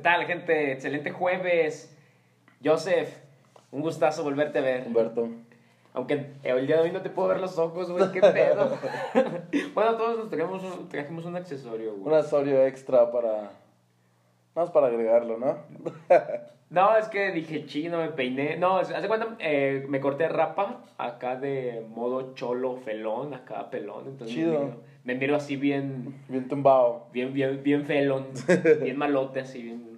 ¿Qué tal, gente? Excelente jueves. Joseph, un gustazo volverte a ver. Humberto. Aunque el día de hoy no te puedo ver los ojos, güey, qué pedo. bueno, todos nos trajimos un, trajimos un accesorio, güey. Un accesorio extra para. Más para agregarlo, ¿no? no, es que dije chino, me peiné. No, hace cuenta, eh, me corté rapa acá de modo cholo, felón, acá pelón. Entonces Chido. Me miro, me miro así bien, Bien tumbado. bien, bien, bien felón, bien malote, así bien.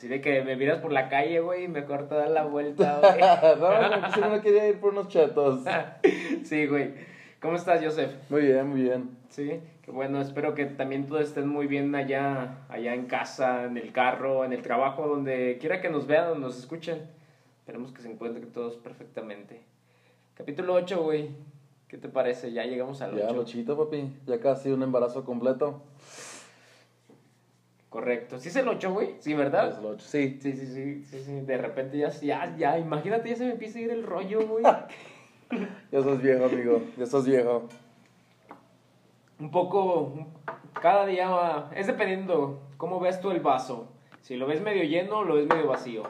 Así de que me miras por la calle, güey, y me corto a dar la vuelta, güey. no, no, pues si no quería ir por unos chetos. sí, güey. ¿Cómo estás, Joseph? Muy bien, muy bien. Sí, qué bueno. Espero que también todos estén muy bien allá, allá en casa, en el carro, en el trabajo, donde quiera que nos vean o nos escuchen. Esperemos que se encuentren todos perfectamente. Capítulo 8, güey. ¿Qué te parece? Ya llegamos al 8. Ya, lochito, papi. Ya casi un embarazo completo. Correcto. ¿Sí es el 8, güey? Sí, ¿verdad? Es el ocho. Sí. Sí, sí, sí, sí, sí. De repente ya, ya, ya, imagínate, ya se me empieza a ir el rollo, güey. Ya sos viejo, amigo. Ya sos viejo. un poco, cada día va- es dependiendo cómo ves tú el vaso. Si lo ves medio lleno o lo ves medio vacío.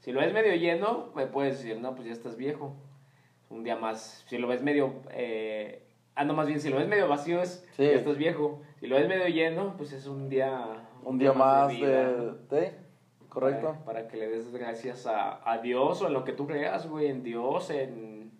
Si lo ves medio lleno, me puedes decir, no, pues ya estás viejo. Un día más. Si lo ves medio, eh, ah, no, más bien, si lo ves medio vacío es, Sí. ya estás viejo. Si lo ves medio lleno, pues es un día... Un día más vida. de. Correcto. Para, para que le des gracias a, a Dios o en lo que tú creas, güey, en Dios, en,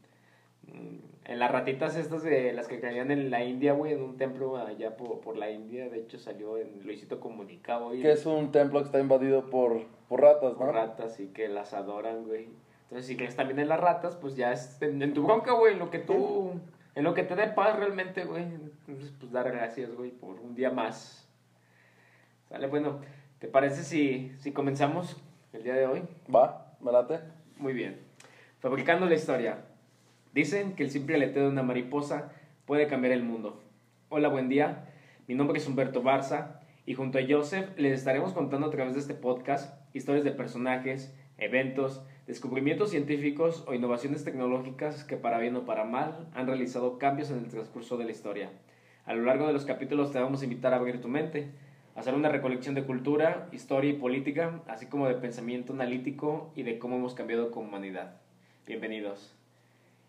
en las ratitas estas de las que creían en la India, güey, en un templo allá por, por la India. De hecho, salió en Luisito Comunica, güey. Que es un templo que está invadido por, por ratas, por ¿no? ratas y que las adoran, güey. Entonces, si crees también en las ratas, pues ya es en, en tu bronca, güey, en lo que tú, en lo que te dé paz realmente, güey. Entonces, pues dar gracias, güey, por un día más. Sale, bueno, ¿te parece si, si comenzamos el día de hoy? Va, me late. Muy bien. Fabricando la historia. Dicen que el simple aleteo de una mariposa puede cambiar el mundo. Hola, buen día. Mi nombre es Humberto Barza y junto a Joseph les estaremos contando a través de este podcast historias de personajes, eventos, descubrimientos científicos o innovaciones tecnológicas que para bien o para mal han realizado cambios en el transcurso de la historia. A lo largo de los capítulos te vamos a invitar a abrir tu mente, hacer una recolección de cultura, historia y política, así como de pensamiento analítico y de cómo hemos cambiado como humanidad. Bienvenidos.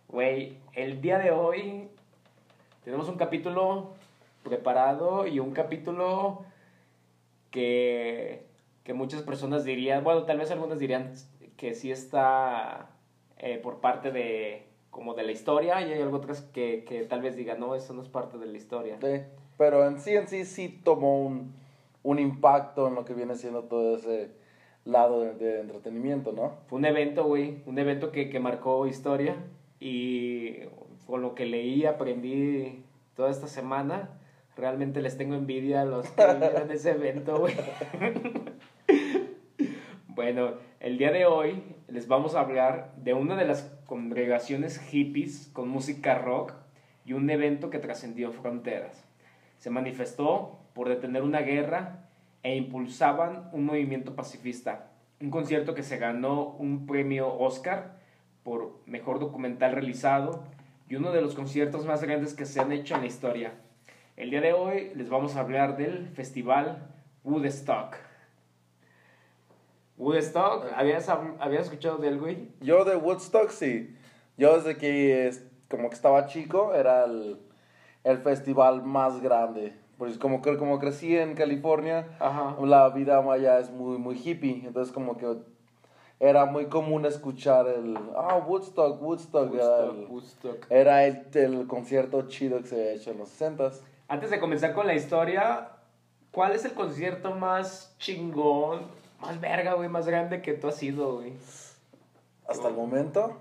Güey, el día de hoy tenemos un capítulo preparado y un capítulo que, que muchas personas dirían, bueno, tal vez algunas dirían que sí está eh, por parte de como de la historia y hay otras que, que tal vez digan, no, eso no es parte de la historia. Sí. Pero en sí, en sí, sí tomó un, un impacto en lo que viene siendo todo ese lado de, entretenimiento, ¿no? Fue un evento, güey, un evento que, que marcó historia y con lo que leí, aprendí toda esta semana, realmente les tengo envidia a los que vivieron ese evento, güey. bueno, el día de hoy les vamos a hablar de una de las congregaciones hippies con música rock y un evento que trascendió fronteras. Se manifestó por detener una guerra e impulsaban un movimiento pacifista. Un concierto que se ganó un premio Oscar por mejor documental realizado y uno de los conciertos más grandes que se han hecho en la historia. El día de hoy les vamos a hablar del festival Woodstock. Woodstock, ¿habías, hab- ¿habías escuchado de él, güey? Yo de Woodstock, sí. Yo desde que como que estaba chico, era el, el festival más grande. Pues como, como crecí en California, Ajá. la vida allá es muy, muy hippie. Entonces como que era muy común escuchar el, ah, Woodstock, Woodstock. Woodstock, el, Woodstock. era el, el concierto chido que se había hecho en los 60s. Antes de comenzar con la historia, ¿cuál es el concierto más chingón, más verga, güey, más grande que tú has ido, güey? Hasta el momento.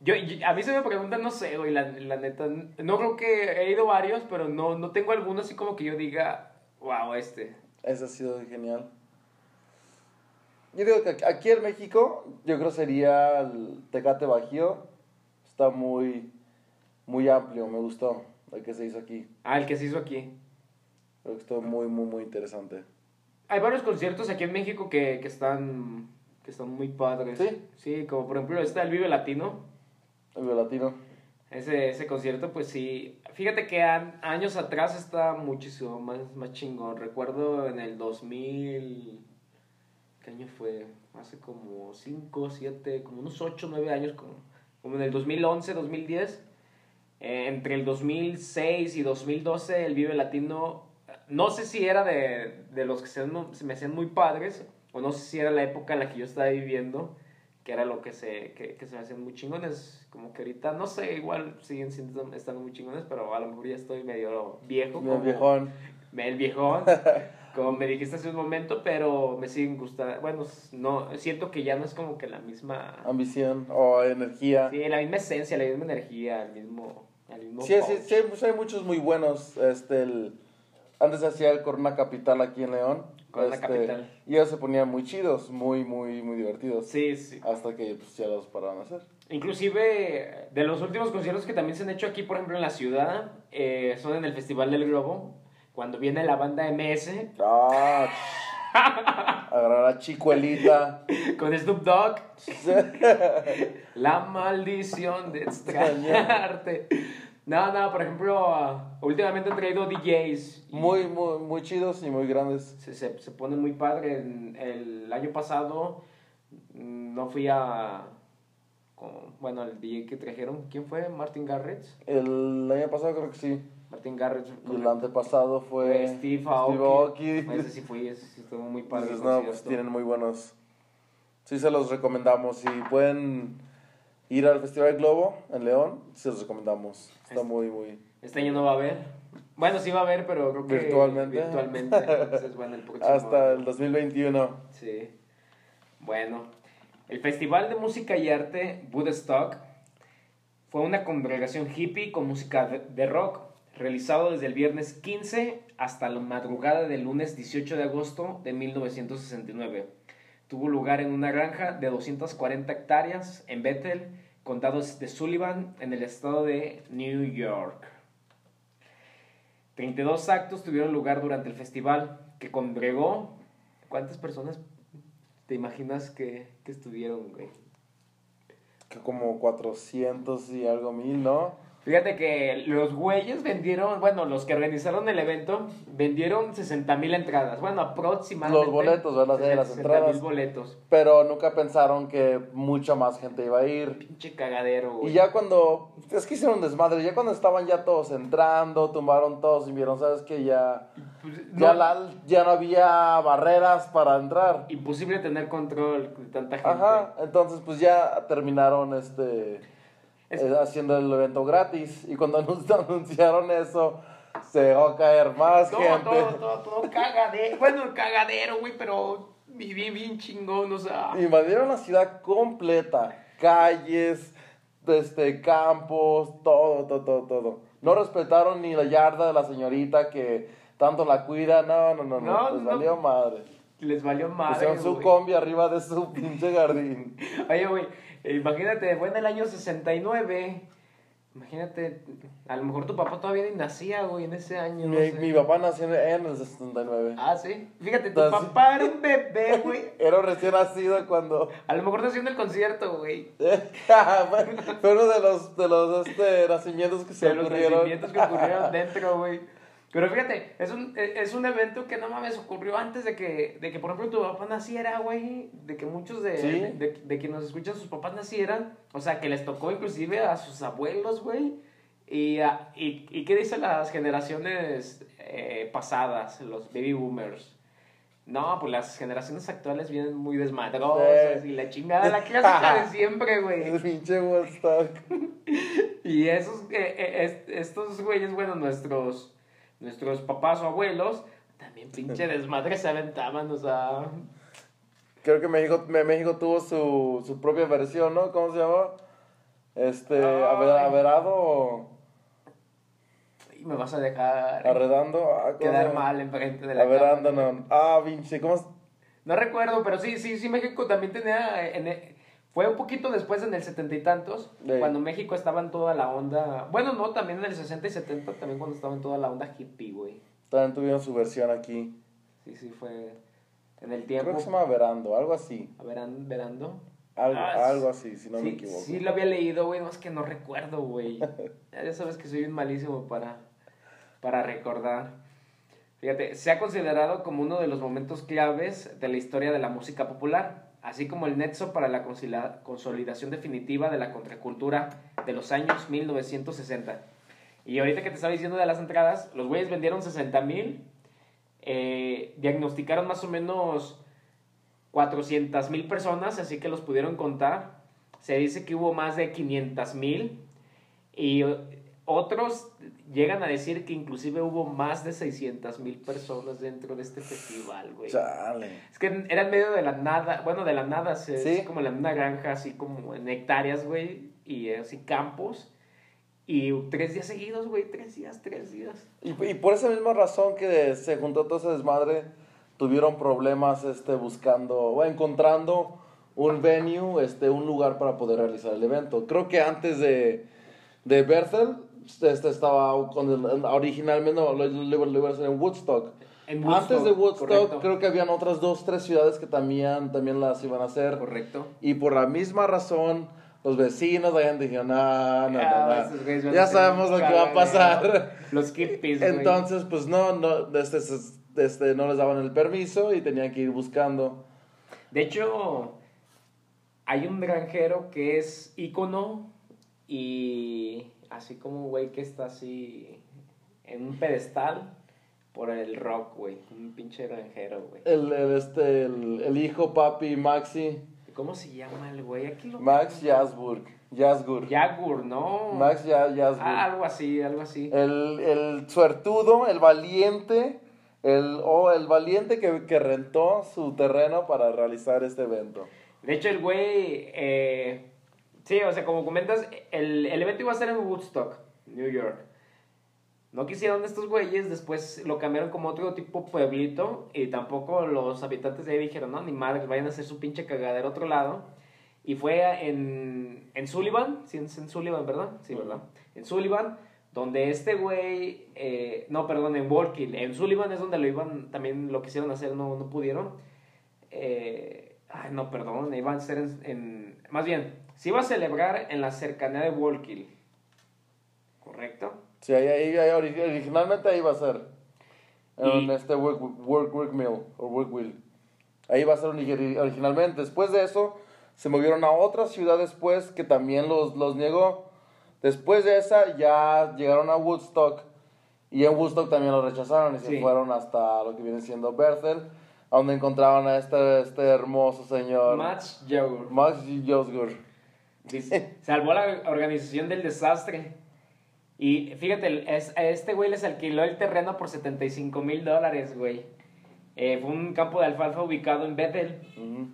Yo, yo- a mí se me pregunta, no sé, güey, la, la neta. No creo que he ido varios, pero no, no tengo alguno así como que yo diga, wow, este. Ese ha sido genial. Yo digo que aquí en México, yo creo sería el Tecate Bajío. Está muy, muy amplio, me gustó el que se hizo aquí. Ah, el que se hizo aquí. Creo que estuvo muy, muy, muy interesante. Hay varios conciertos aquí en México que, que están que están muy padres. ¿Sí? Sí, como por ejemplo está el Vive Latino. El Vive latino. Ese, ese concierto, pues sí. Fíjate que an- años atrás está muchísimo más, más chingón. Recuerdo en el 2000. ¿qué año fue? Hace como 5, 7, como unos 8, 9 años, como, como en el 2011, 2010. Eh, entre el 2006 y 2012 el Vive Latino, no sé si era de, de los que se, se me hacían muy padres, o no sé si era la época en la que yo estaba viviendo, que era lo que se, que, que se me hacían muy chingones. Como que ahorita, no sé, igual siguen siendo, estando muy chingones, pero a lo mejor ya estoy medio viejo. Medio viejón. el viejón, como me dijiste hace un momento, pero me siguen gustando. Bueno, no, siento que ya no es como que la misma. Ambición o energía. Sí, la misma esencia, la misma energía, el mismo. El mismo Sí, sí, sí, hay, hay muchos muy buenos. Este, el, antes hacía el Corona Capital aquí en León. Corona Este, Capital. Y ellos se ponían muy chidos, muy, muy, muy divertidos. Sí, sí. Hasta que pues, ya los pararon de hacer. Inclusive, de los últimos conciertos que también se han hecho aquí, por ejemplo, en la ciudad, eh, son en el Festival del Globo, cuando viene la banda MS Ah, agarrar a Chicuelita. con Snoop Dogg, La maldición de extrañarte. No, no, por ejemplo, últimamente han traído DJs. muy, muy, muy chidos y muy grandes. Se, se, se pone muy padre. En- El año pasado mm, no fui a... con- bueno, el DJ que trajeron, ¿quién fue? Martin Garrett. El año pasado creo que sí. Martin Garrett. Y el antepasado fue Steve Aoki. Aoki. Ese sí fui, ese sí estuvo muy padre. El no, pues tienen muy buenos. Sí, se los recomendamos. Si pueden ir al Festival Globo en León, se los recomendamos. Está muy, muy. Este año no va a haber. Bueno, sí va a haber, pero creo que Virtualmente. Virtualmente. Entonces, bueno, el próximo Hasta el 2021. Sí. Bueno, el Festival de Música y Arte Woodstock fue una congregación hippie con música de- de rock, realizado desde el viernes 15 hasta la madrugada del lunes 18 de agosto de 1969. Tuvo lugar en una granja de 240 hectáreas en Bethel, condado de Sullivan, en el estado de New York. 32 actos tuvieron lugar durante el festival, que congregó... ¿Cuántas personas te imaginas que, que estuvieron, güey? Que como 400 y algo mil, ¿no? Fíjate que los güeyes vendieron, bueno, los que organizaron el evento, vendieron 60 mil entradas. Bueno, aproximadamente. Los boletos, ¿verdad? Sí, las 60 entradas. mil boletos. Pero nunca pensaron que mucha más gente iba a ir. Pinche cagadero, güey. Y ya cuando. Es que hicieron un desmadre. Ya cuando estaban ya todos entrando, tumbaron todos y vieron, ¿sabes qué? Ya. Pues, Ya, no, la- ya no había barreras para entrar. Imposible tener control de tanta gente. Ajá, entonces pues ya terminaron este Es- haciendo el evento gratis y cuando anun- anunciaron eso se dejó caer más Todo, gente. todo, todo, todo cagadero. Bueno, cagadero, güey, pero viví bien chingón, o sea. Invadieron la ciudad completa, calles, este campos, todo, todo, todo, todo. No respetaron ni la yarda de la señorita que tanto la cuida, no, no, no, no, No, les no. valió madre. Les valió madre. Pusieron su combi arriba de su pinche jardín. Oye, güey, imagínate, fue en el año 69. Imagínate, a lo mejor tu papá todavía ni nacía, güey, en ese año. no Mi, mi papá nació en el 69. Ah, sí. Fíjate, tu Entonces- papá era un bebé, güey. Era recién nacido cuando. A lo mejor nació en el concierto, güey. fue, uno de los, de los este, nacimientos que se De los ocurrieron. nacimientos que ocurrieron dentro, güey. Pero fíjate, es un, es un evento que no mames ocurrió antes de que, de que por ejemplo, tu papá naciera, güey. De que muchos de, Sí. de, de, de quienes nos escuchan, sus papás nacieran. O sea, que les tocó inclusive a sus abuelos, güey. Y, a- y, y qué dicen las generaciones eh, pasadas, los baby boomers? No, pues las generaciones actuales vienen muy desmadrosas Sí. y la chingada, la clásica de siempre, güey. El pinche. Y esos, eh, eh, est- estos güeyes, bueno, nuestros, nuestros papás o abuelos, también pinche desmadre se aventaban, o sea... Creo que México, México tuvo su, su propia versión, ¿no? ¿Cómo se llama? Este, aver- averado Y me vas a dejar arredando. Ah, ¿cómo se quedar mal enfrente de la Averando, no. Ah, pinche, ¿cómo? No recuerdo, pero sí, sí, sí, México también tenía... en e- fue un poquito después, en el setenta y tantos, cuando México estaba en toda la onda... Bueno, no, también en el 60 y 70, también cuando estaba en toda la onda hippie, güey. También tuvieron su versión aquí. Sí, sí, fue en el Creo tiempo... que se llama Verando, algo así. A veran- verando. Algo, Ah, algo así, si no sí, me equivoco. Sí, lo había leído, güey, no es que no recuerdo, güey. ya sabes que soy un malísimo para, para recordar. Fíjate, se ha considerado como uno de los momentos claves de la historia de la música popular, así como el nexo para la consolidación definitiva de la contracultura de los años 1960. Y ahorita que te estaba diciendo de las entradas, los güeyes vendieron 60 mil, eh, diagnosticaron más o menos 400 mil personas, así que los pudieron contar. Se dice que hubo más de 500 mil y otros llegan a decir que inclusive hubo más de 600 mil personas dentro de este festival, güey. Chale. Es que era en medio de la nada, bueno, de la nada, Sí. así como en una granja, así como en hectáreas, güey, y así campos. Y tres días seguidos, güey, tres días, tres días. Y, y por esa misma razón que se juntó todo ese desmadre, tuvieron problemas este, buscando o encontrando un venue, este, un lugar para poder realizar el evento. Creo que antes de, de Bethel, este estaba con el- originalmente no, lo, lo- lo iba a hacer en Woodstock. En Antes de Woodstock, correcto. creo que habían otras dos, tres ciudades que también, también las iban a hacer. Correcto. Y por la misma razón, los vecinos hayan dijeron, no, no, Ah, no, no. ya sabemos lo que va a pasar. Los hippies. Entonces, pues no, no, este, este, no les daban el permiso y tenían que ir buscando. De hecho, hay un granjero que es ícono y así como un güey que está así en un pedestal por el rock, güey. Un pinche granjero, güey. El, el, este, el, el hijo, papi, Maxi, ¿Cómo se llama el güey? Aquí lo Max Jasburg, Jasgur. Jagur, ¿no? Max Ya- Jasburg. Ah, algo así, algo así. El, el suertudo, el valiente, el, oh, el valiente que, que rentó su terreno para realizar este evento. De hecho, el güey, eh, sí, o sea, como comentas, el, el evento iba a ser en Woodstock, New York. No quisieron estos güeyes, después lo cambiaron como otro tipo pueblito y tampoco los habitantes de ahí dijeron, no, ni madre, vayan a hacer su pinche cagadero a otro lado. Y fue en, en Sullivan, sí, en Sullivan, ¿verdad? Sí, ¿verdad? En Sullivan, donde este güey, eh, no, perdón, en Walkill. En Sullivan es donde lo iban, también lo quisieron hacer, no, no pudieron. Eh, ay, no, perdón, iban a ser en, en- Más bien, se iba a celebrar en la cercanía de Walkill. ¿Correcto? Sí, ahí, ahí, ahí ori- originalmente ahí iba a ser. En Y- este work, work, work mill o work wheel. Ahí iba a ser ori- originalmente. Después de eso, se movieron a otra ciudad después que también los, los negó. Después de esa, ya llegaron a Woodstock. Y en Woodstock también lo rechazaron y se Sí. fueron hasta lo que viene siendo Bethel, a donde encontraban a este, este hermoso señor. Max Jagur. Max Josgur. Dice, salvó la organización del desastre. Y fíjate, es- a este güey les alquiló el terreno por 75 mil dólares, güey. Eh, fue un campo de alfalfa ubicado en Bethel,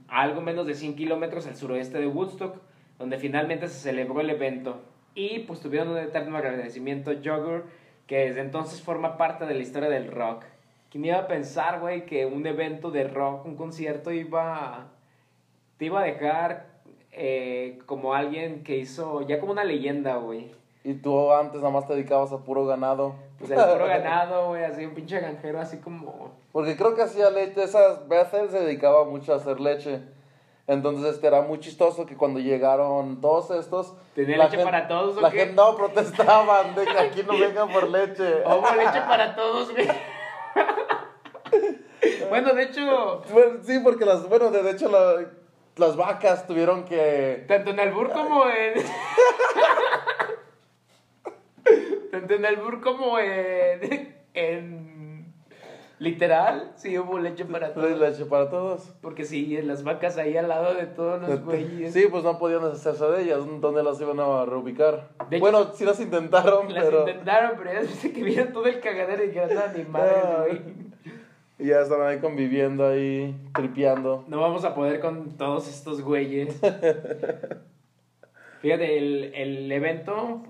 a algo menos de 100 kilómetros al suroeste de Woodstock, donde finalmente se celebró el evento. Y pues tuvieron un eterno agradecimiento a Jogger, que desde entonces forma parte de la historia del rock. ¿Quién iba a pensar, güey, que un evento de rock, un concierto, iba te iba a dejar eh, como alguien que hizo, ya como una leyenda, güey? Y tú antes nada más te dedicabas a puro ganado. Pues el puro ganado, güey, así un pinche granjero, así como... Porque creo que hacía leche, esas Bethel se dedicaba mucho a hacer leche. Entonces este era muy chistoso que cuando llegaron todos estos... ¿Tenía leche para todos o La qué? gente no protestaban de que aquí no vengan por leche. Hubo leche para todos, güey. bueno, de hecho, Bueno, sí, porque las, bueno, de hecho la- las vacas tuvieron que... tanto en Albur como en... tanto en Albur como en... en... Literal, sí hubo leche para todos. Leche para todos. Porque sí, en las vacas ahí al lado de todos los güeyes. Sí, pues no podían deshacerse de ellas. ¿Dónde las iban a reubicar? Hecho- bueno, sí las intentaron, Las pero... intentaron, pero de que vieron todo el cagadero y dijeron, ni madre, Ah. güey. Y ya estaban ahí conviviendo, ahí, tripeando. No vamos a poder con todos estos güeyes. Fíjate, el, el evento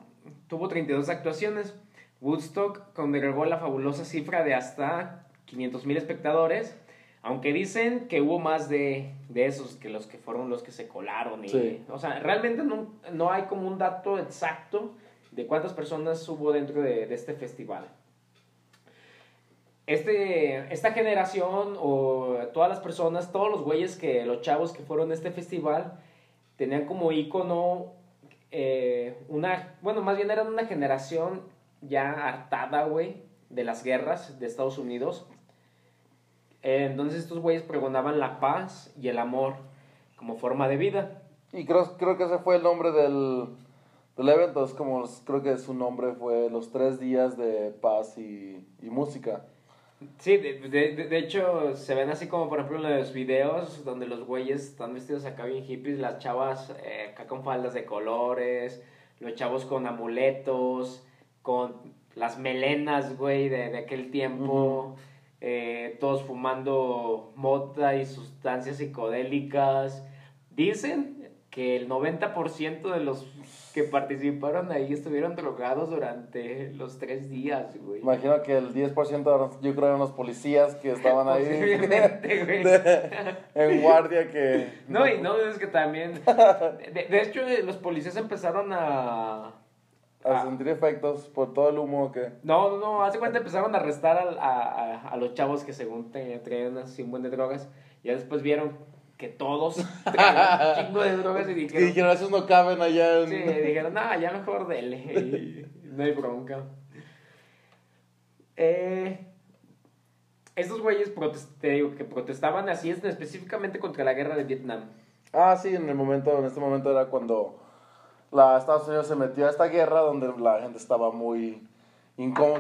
tuvo 32 actuaciones. Woodstock congregó la fabulosa cifra de hasta 500 mil espectadores. Aunque dicen que hubo más de, de esos que los que fueron los que se colaron. Y, Sí. O sea, realmente no, no hay como un dato exacto de cuántas personas hubo dentro de, de este festival. Este, esta generación o todas las personas, todos los güeyes que, los chavos que fueron a este festival, tenían como ícono eh, una, bueno, más bien eran una generación ya hartada, güey, de las guerras de Estados Unidos. Entonces estos güeyes pregonaban la paz y el amor como forma de vida. Y creo, creo que ese fue el nombre del, del evento. Es como, creo que su nombre fue Los Tres Días de Paz y Música. Sí, de, de, de, hecho se ven así como por ejemplo en los videos donde los güeyes están vestidos acá bien hippies, las chavas eh, acá con faldas de colores, los chavos con amuletos, con las melenas, güey, de, de aquel tiempo, eh, todos fumando mota y sustancias psicodélicas. Dicen que el 90% de los que participaron ahí estuvieron drogados durante los tres días, güey. Imagino que el 10% eran, yo creo eran los policías que estaban ahí. Güey. en guardia que... No, y no, es que también. De, de hecho, eh, los policías empezaron a. A a- sentir efectos por todo el humo que... no, no, no, hace cuenta empezaron a arrestar al- a, a, a los chavos que según traían así un buen de drogas. Ya después vieron que todos traían un chingo de drogas y Y dijeron. dijeron, esos no caben allá en... Sí, dijeron, no, ya mejor dele. no hay bronca. Eh, estos güeyes te digo que protestaban así es específicamente contra la guerra de Vietnam. Ah, sí, en el momento, en este momento era cuando la Estados Unidos se metió a esta guerra donde la gente estaba muy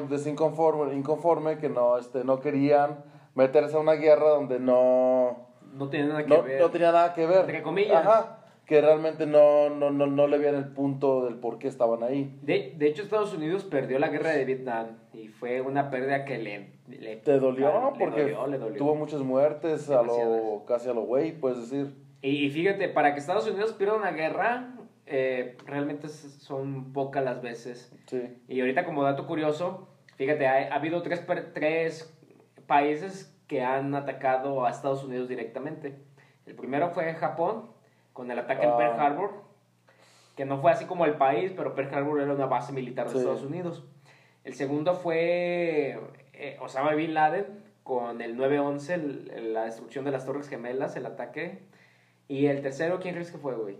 desinconforme, inconforme, que no, este, no querían meterse a una guerra donde no, No tiene nada que no, ver. no tenía nada que ver. Entre comillas. Ajá, que realmente no, no, no, no le veían el punto del por qué estaban ahí. De, de hecho, Estados Unidos perdió la guerra de Vietnam y fue una pérdida que le... le ¿Te dolió? le Porque dolió, le dolió. tuvo muchas muertes, a lo, casi a lo güey, puedes decir. Y, y fíjate, para que Estados Unidos pierda una guerra, eh, realmente son pocas las veces. Sí. Y ahorita como dato curioso, fíjate, ha, ha habido tres, tres países que han atacado a Estados Unidos directamente. El primero fue Japón, con el ataque en Ah. Pearl Harbor, que no fue así como el país, pero Pearl Harbor era una base militar de Sí. Estados Unidos. El segundo fue eh, Osama Bin Laden, con el 9-11, el- el- la destrucción de las Torres Gemelas, el ataque. Y el tercero, ¿quién crees que fue, güey?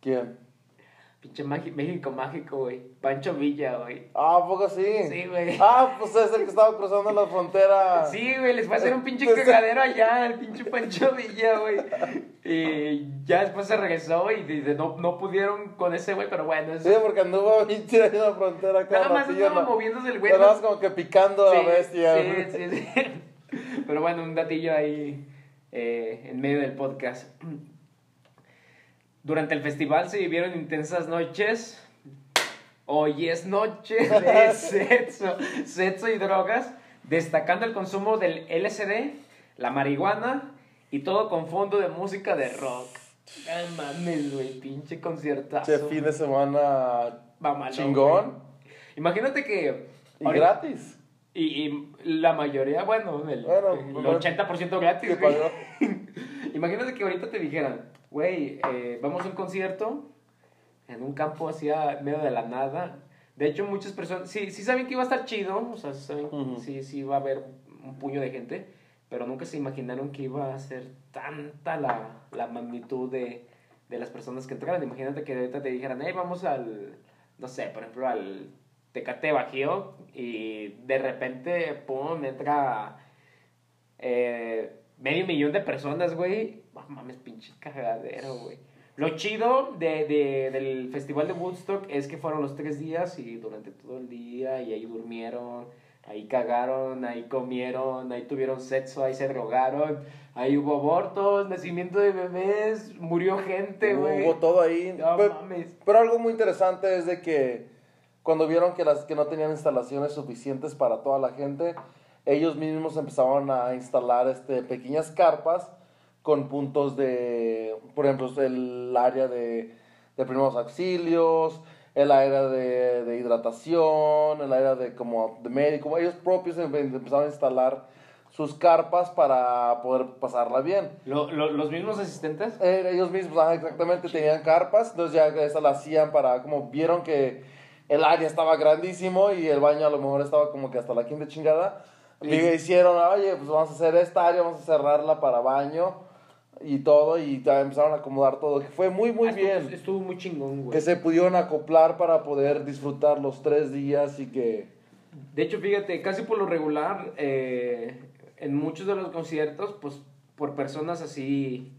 ¿Quién? Pinche México mágico, güey. Pancho Villa, güey. Ah, ¿a poco sí? Sí, güey. Ah, pues es el que estaba cruzando la frontera. Sí, güey, les fue a hacer un pinche cagadero allá, el pinche Pancho Villa, güey. Y ya después se regresó y dice, no, no pudieron con ese güey, pero bueno, Sí, eso. porque anduvo bien tirado en la frontera cada Nada más estaba moviéndose el güey. Nada más como que picando a la bestia. Sí, sí, sí. Pero bueno, un datillo ahí eh, en medio del podcast. Durante el festival se vivieron intensas noches. Hoy es noche de sexo, sexo y drogas, destacando el consumo del LSD, la marihuana y todo con fondo de música de rock. Ay, mames, güey, pinche conciertazo. Che, fin de semana Mamalón, chingón güey. Imagínate que... y ahorita- gratis. y, y la mayoría, bueno, el, Bueno, el bueno, 80% gratis. Imagínate que ahorita te dijeran, güey, eh, vamos a un concierto en un campo así a medio de la nada. De hecho, muchas personas, sí, sí saben que iba a estar chido, o sea, saben, Ujú. sí, sí iba a haber un puño de gente, pero nunca se imaginaron que iba a ser tanta la, la magnitud de, de las personas que entraran. Imagínate que ahorita te dijeran, hey, vamos al, no sé, por ejemplo, al Tecate Bajío y de repente, pum, entra eh, medio millón de personas, güey. No mames, pinche cagadero, güey. Lo chido de, de- del festival de Woodstock es que fueron los tres días y durante todo el día y ahí durmieron, ahí cagaron, ahí comieron, ahí tuvieron sexo, ahí se drogaron, ahí hubo abortos, nacimiento de bebés, murió gente, güey. Hubo todo ahí. No Pe- mames. Pero algo muy interesante es de que cuando vieron que, las, que no tenían instalaciones suficientes para toda la gente, ellos mismos empezaron a instalar este, pequeñas carpas con puntos de, por ejemplo, el área de, de primeros auxilios, el área de, de hidratación, el área de como de médico. Ellos propios em- empezaron a instalar sus carpas para poder pasarla bien. Lo- lo- ¿Los mismos asistentes? Eh, ellos mismos, ajá, exactamente, tenían carpas, entonces ya esa la hacían para, como vieron que el área estaba grandísimo y el baño a lo mejor estaba como que hasta la quinta chingada, Sí. le hicieron, oye, pues vamos a hacer esta área, vamos a cerrarla para baño y todo, y ya empezaron a acomodar todo, que fue muy, muy Ah, estuvo- bien, Estuvo muy chingón, güey. que se pudieron acoplar para poder disfrutar los tres días y que De hecho, fíjate, casi por lo regular, eh, en muchos de los conciertos, pues por personas así,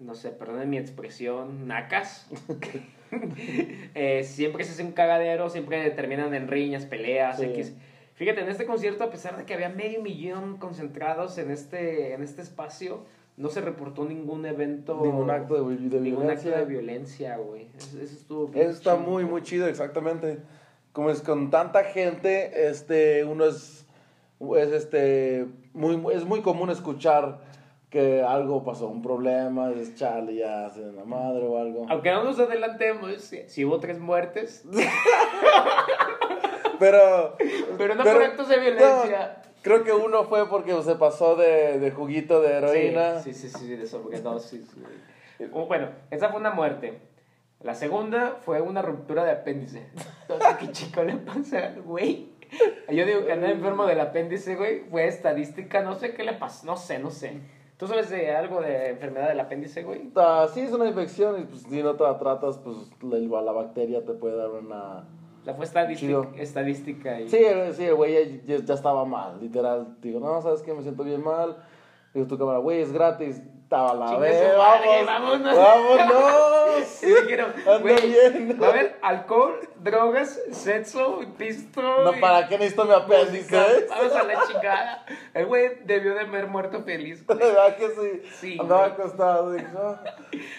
no sé, perdonen mi expresión, nacas, eh, siempre se hace un cagadero, siempre terminan en riñas, peleas, Sí. X. Fíjate, en este concierto, a pesar de que había medio millón concentrados en este, en este espacio, no se reportó ningún evento. Ningún acto de, de ningún violencia. acto de violencia, güey. Eso, eso estuvo bien Eso está chido, muy, muy chido, exactamente. Como es con tanta gente, este, uno es, es, este, muy, es muy común escuchar que algo pasó, un problema, es chale, ya se la madre o algo. Aunque no nos adelantemos, si, si hubo tres muertes, Pero, pero no por actos de violencia. no, creo que uno fue porque se pasó de, de juguito de heroína. Sí, sí, sí, sí, de sobredosis. güey. Oh, Bueno, esa fue una muerte. La segunda fue una ruptura de apéndice. No qué chico le pasa al güey. Yo digo que andaba enfermo del apéndice, güey. Fue estadística, no sé qué le pasó. No sé, no sé. ¿Tú sabes de algo de enfermedad del apéndice, güey? Ah, sí, es una infección y pues, si no te la tratas, pues la, la bacteria te puede dar una... La fue estadística, estadística y... Sí, sí, el güey ya estaba mal, literal. Digo, no, ¿sabes qué? Me siento bien mal. Digo, tu cámara, güey, es gratis. Estaba la vez. Vamos, vámonos. vámonos. Anda güey, va a haber alcohol, drogas, sexo, pisto. No, y ¿para qué necesito mi apéndice? Vamos a la chingada. El güey debió de haber muerto feliz. güey. ¿Verdad que sí? Sí, Andaba acostado, digo, ah,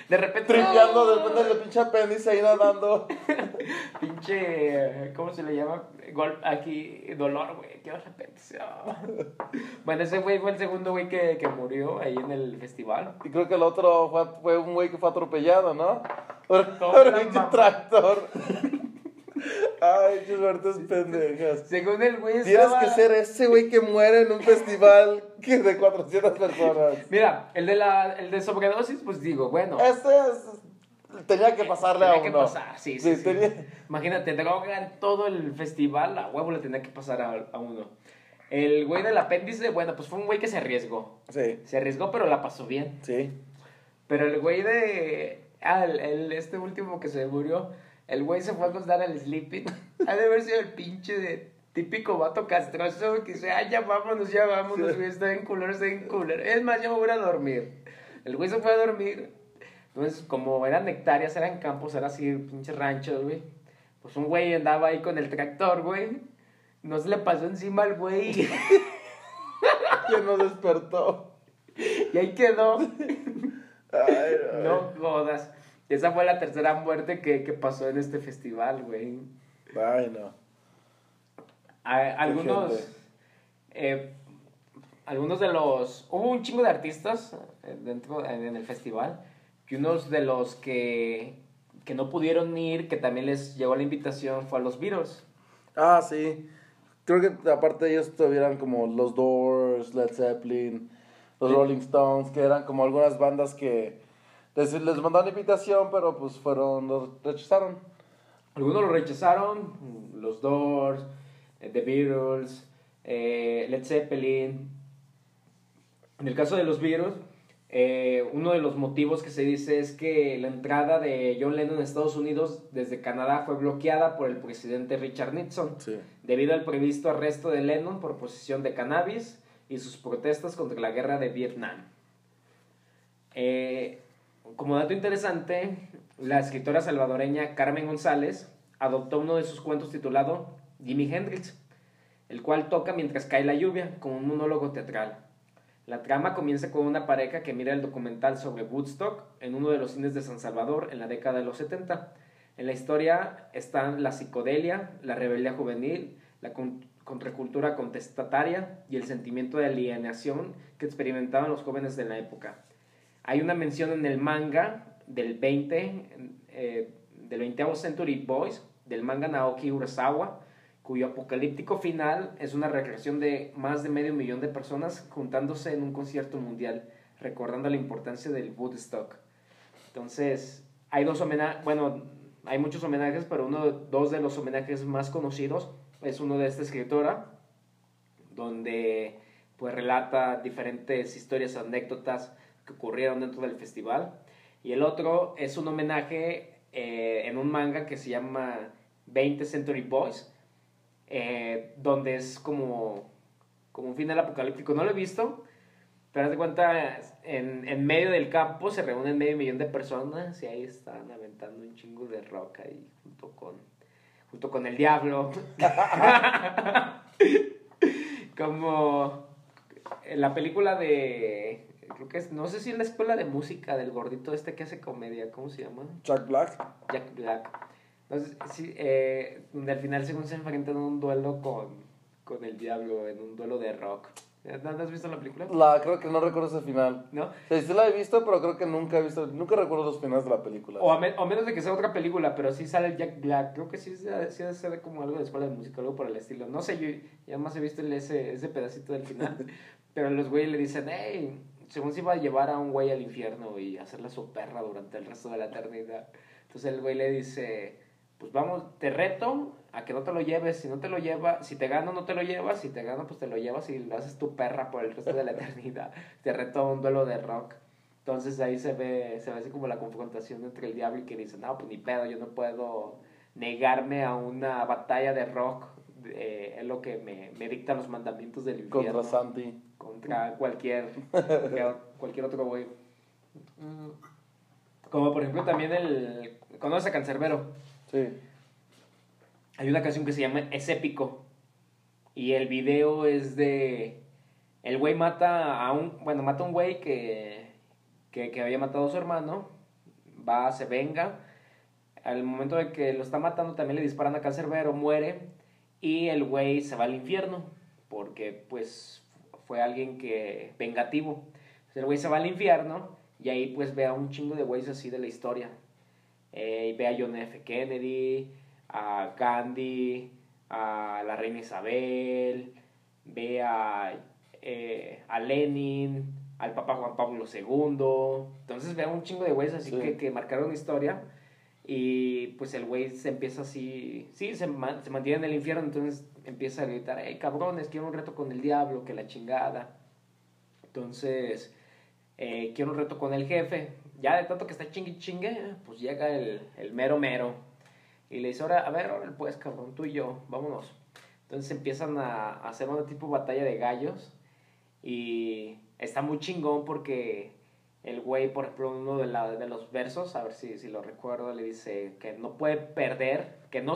De repente. tripeando ¡no! después del pinche apéndice ahí nadando. Pinche. ¿Cómo se le llama? Gol, aquí, dolor, güey. Repente. ah. Bueno, ese güey fue el segundo güey que, que murió ahí en el festival. Y creo que el otro fue, fue un güey que fue atropellado, ¿no? Por, por un tractor. Ay, qué suertes pendejas. Según el güey. Tienes estaba- que ser ese güey que muere en un festival que de 400 personas. Mira, el de, la, el de sobredosis, pues digo, bueno. Ese es- tenía que pasarle Tenía a que uno. pasar, sí, sí, sí. tenía- Imagínate, drogan todo el festival, a huevo le tenía que pasar a, a uno. El güey del apéndice, bueno, pues fue un güey que se arriesgó. Sí, Se arriesgó, pero la pasó bien. sí. Pero el güey de. Ah, el, el- este último que se murió. El güey se fue a acostar al sleeping. Ha de haber sido el pinche de. Típico vato castroso que dice, ah, ya vámonos, ya vámonos, güey, está en culero, está en culero. Es más, ya me voy a dormir. El güey se fue a dormir. Entonces, como eran hectáreas, eran campos, era así, pinches ranchos, güey. Pues un güey andaba ahí con el tractor, güey. No se le pasó encima al güey. Que no despertó. y ahí quedó. Ay, no. No jodas. Esa fue la tercera muerte que, que pasó en este festival, güey. Ay, no. A- algunos. eh, algunos de los. Hubo un chingo de artistas eh, dentro en, en el festival. Que unos de los que, que no pudieron ir, que también les llegó la invitación, fue a los Beatles. Ah, sí. Creo que aparte de ellos tuvieran como los Doors, Led Zeppelin, los Sí. Rolling Stones, que eran como algunas bandas que les, les mandaron invitación, pero pues fueron, los rechazaron. Algunos lo rechazaron, los Doors, eh, The Beatles, eh, Led Zeppelin. En el caso de los Beatles, eh, uno de los motivos que se dice es que la entrada de John Lennon a Estados Unidos desde Canadá fue bloqueada por el presidente Richard Nixon Sí. debido al previsto arresto de Lennon por posesión de cannabis y sus protestas contra la guerra de Vietnam. Eh, como dato interesante, la escritora salvadoreña Carmen González adoptó uno de sus cuentos titulado Jimi Hendrix, el cual toca mientras cae la lluvia, como un monólogo teatral. La trama comienza con una pareja que mira el documental sobre Woodstock en uno de los cines de San Salvador en la década de los 70. En la historia están la psicodelia, la rebeldía juvenil, la con- contracultura contestataria y el sentimiento de alienación que experimentaban los jóvenes de la época. Hay una mención en el manga del 20, eh, del 20 Century Boys, del manga Naoki Urasawa, cuyo apocalíptico final es una recreación de más de medio millón de personas juntándose en un concierto mundial, recordando la importancia del Woodstock. Entonces, hay dos homenajes, bueno, hay muchos homenajes, pero uno, dos de los homenajes más conocidos es uno de esta escritora, donde pues relata diferentes historias, anécdotas que ocurrieron dentro del festival. Y el otro es un homenaje eh, en un manga que se llama 20 Century Boys, eh, donde es como, como un final apocalíptico. No lo he visto, pero haz de cuenta, en, en medio del campo se reúnen medio millón de personas y ahí están aventando un chingo de rock ahí junto con, junto con el diablo. como en la película de creo que es, no sé si en la escuela de música del gordito este que hace comedia, ¿cómo se llama? Jack Black. Jack Black. Entonces, sí, eh, donde al final según se enfrentan en un duelo con, con el diablo, en un duelo de rock. ¿No has visto la película? La, creo que no recuerdo ese final. ¿No? Sí, sí la he visto, pero creo que nunca he visto, nunca recuerdo los finales de la película. O a, me- o menos de que sea otra película, pero sí sale el Jack Black. Creo que sí, sí ser como algo de escuela de música, algo por el estilo. No sé, yo ya más he visto el- ese, ese pedacito del final. pero los güeyes le dicen, hey, según se iba a llevar a un güey al infierno y hacerle su perra durante el resto de la eternidad. Entonces el güey le dice, pues vamos, te reto a que no te lo lleves. Si no te lo llevas, si te gano, no te lo llevas. Si te gano, pues te lo llevas y lo haces tu perra por el resto de la eternidad. Te reto a un duelo de rock. Entonces ahí se ve, se ve así como la confrontación entre el diablo y que dice, no, pues ni pedo, yo no puedo negarme a una batalla de rock. eh, es lo que me, me dicta los mandamientos del infierno. Contra Santi. Contra cualquier, cualquier, otro güey. Como por ejemplo también el... ¿Conoces a Cancerbero? Sí. Hay una canción que se llama Es épico. Y el video es de. El güey mata a un. Bueno, mata a un güey que, que, que había matado a su hermano. Va, se venga. Al momento de que lo está matando, también le disparan a Cancerbero, muere. Y el güey se va al infierno. Porque, pues, fue alguien que. vengativo. El güey se va al infierno. Y ahí, pues, ve a un chingo de güeyes así de la historia. Eh, ve a John F. Kennedy, a Gandhi, a la reina Isabel, ve a, eh, a Lenin, al Papa Juan Pablo II. Entonces ve a un chingo de güeyes así Sí. que, que marcaron historia. Y pues el güey se empieza así, sí, se, ma- se mantiene en el infierno, entonces empieza a gritar, hey cabrones, quiero un reto con el diablo, que la chingada. Entonces, eh, quiero un reto con el jefe. Ya de tanto que está chingue chingue, pues llega el, el mero mero. Y le dice, ahora, a ver, ahora pues cabrón, tú y yo, vámonos. Entonces empiezan a, a hacer una tipo batalla de gallos. Y está muy chingón porque el güey, por ejemplo, uno de, los versos, a ver si, si lo recuerdo, le dice que no puede perder, que no...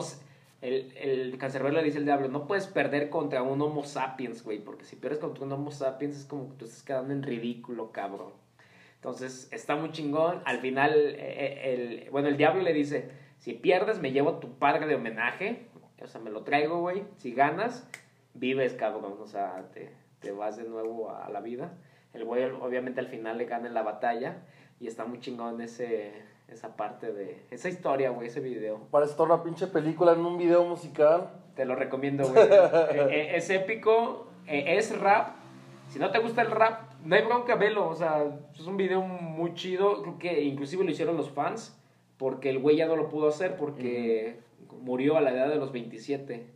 El, el cancerbero le dice al diablo, no puedes perder contra un homo sapiens, güey, porque si pierdes contra un homo sapiens es como que tú estás quedando en ridículo, cabrón. Entonces, está muy chingón. Al final, eh, eh, el, bueno, el diablo le dice, si pierdes, me llevo tu padre de homenaje. O sea, me lo traigo, güey. Si ganas, vives, cabrón. O sea, te, te vas de nuevo a la vida. El güey, obviamente, al final le gana en la batalla. Y está muy chingón ese, esa parte de... Esa historia, güey, ese video. Parece toda una pinche película en un video musical. Te lo recomiendo, güey. Eh, es épico, es rap. Si no te gusta el rap, no hay bronca, velo. O sea, es un video muy chido. Creo que inclusive lo hicieron los fans. Porque el güey ya no lo pudo hacer porque murió a la edad de los 27.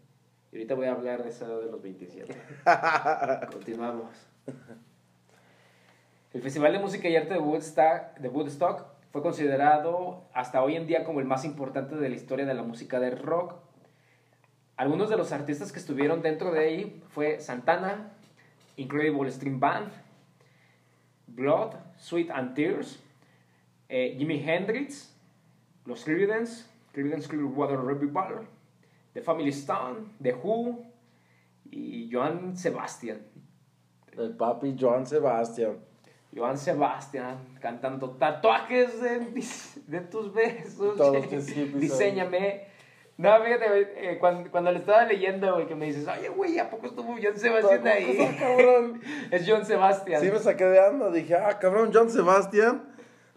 Y ahorita voy a hablar de esa edad de los 27. Continuamos. El Festival de Música y Arte de Woodstock, de Woodstock fue considerado hasta hoy en día como el más importante de la historia de la música de rock. Algunos de los artistas que estuvieron dentro de ahí fue Santana, Incredible String Band, Blood, Sweet and Tears, eh, Jimi Hendrix, los Creedence, Creedence Clearwater Revival, The Family Stone, The Who y Joan Sebastian. El papi Joan Sebastian. Joan Sebastian cantando tatuajes de, de tus besos. Todos Diseñame. No, fíjate, eh, cuando, cuando le estaba leyendo, güey, que me dices, oye, güey, ¿a poco estuvo Joan Sebastian ¿Cómo ahí? cabrón? es Joan Sebastian. Sí me saqué de onda, dije, ah, cabrón, John Sebastian.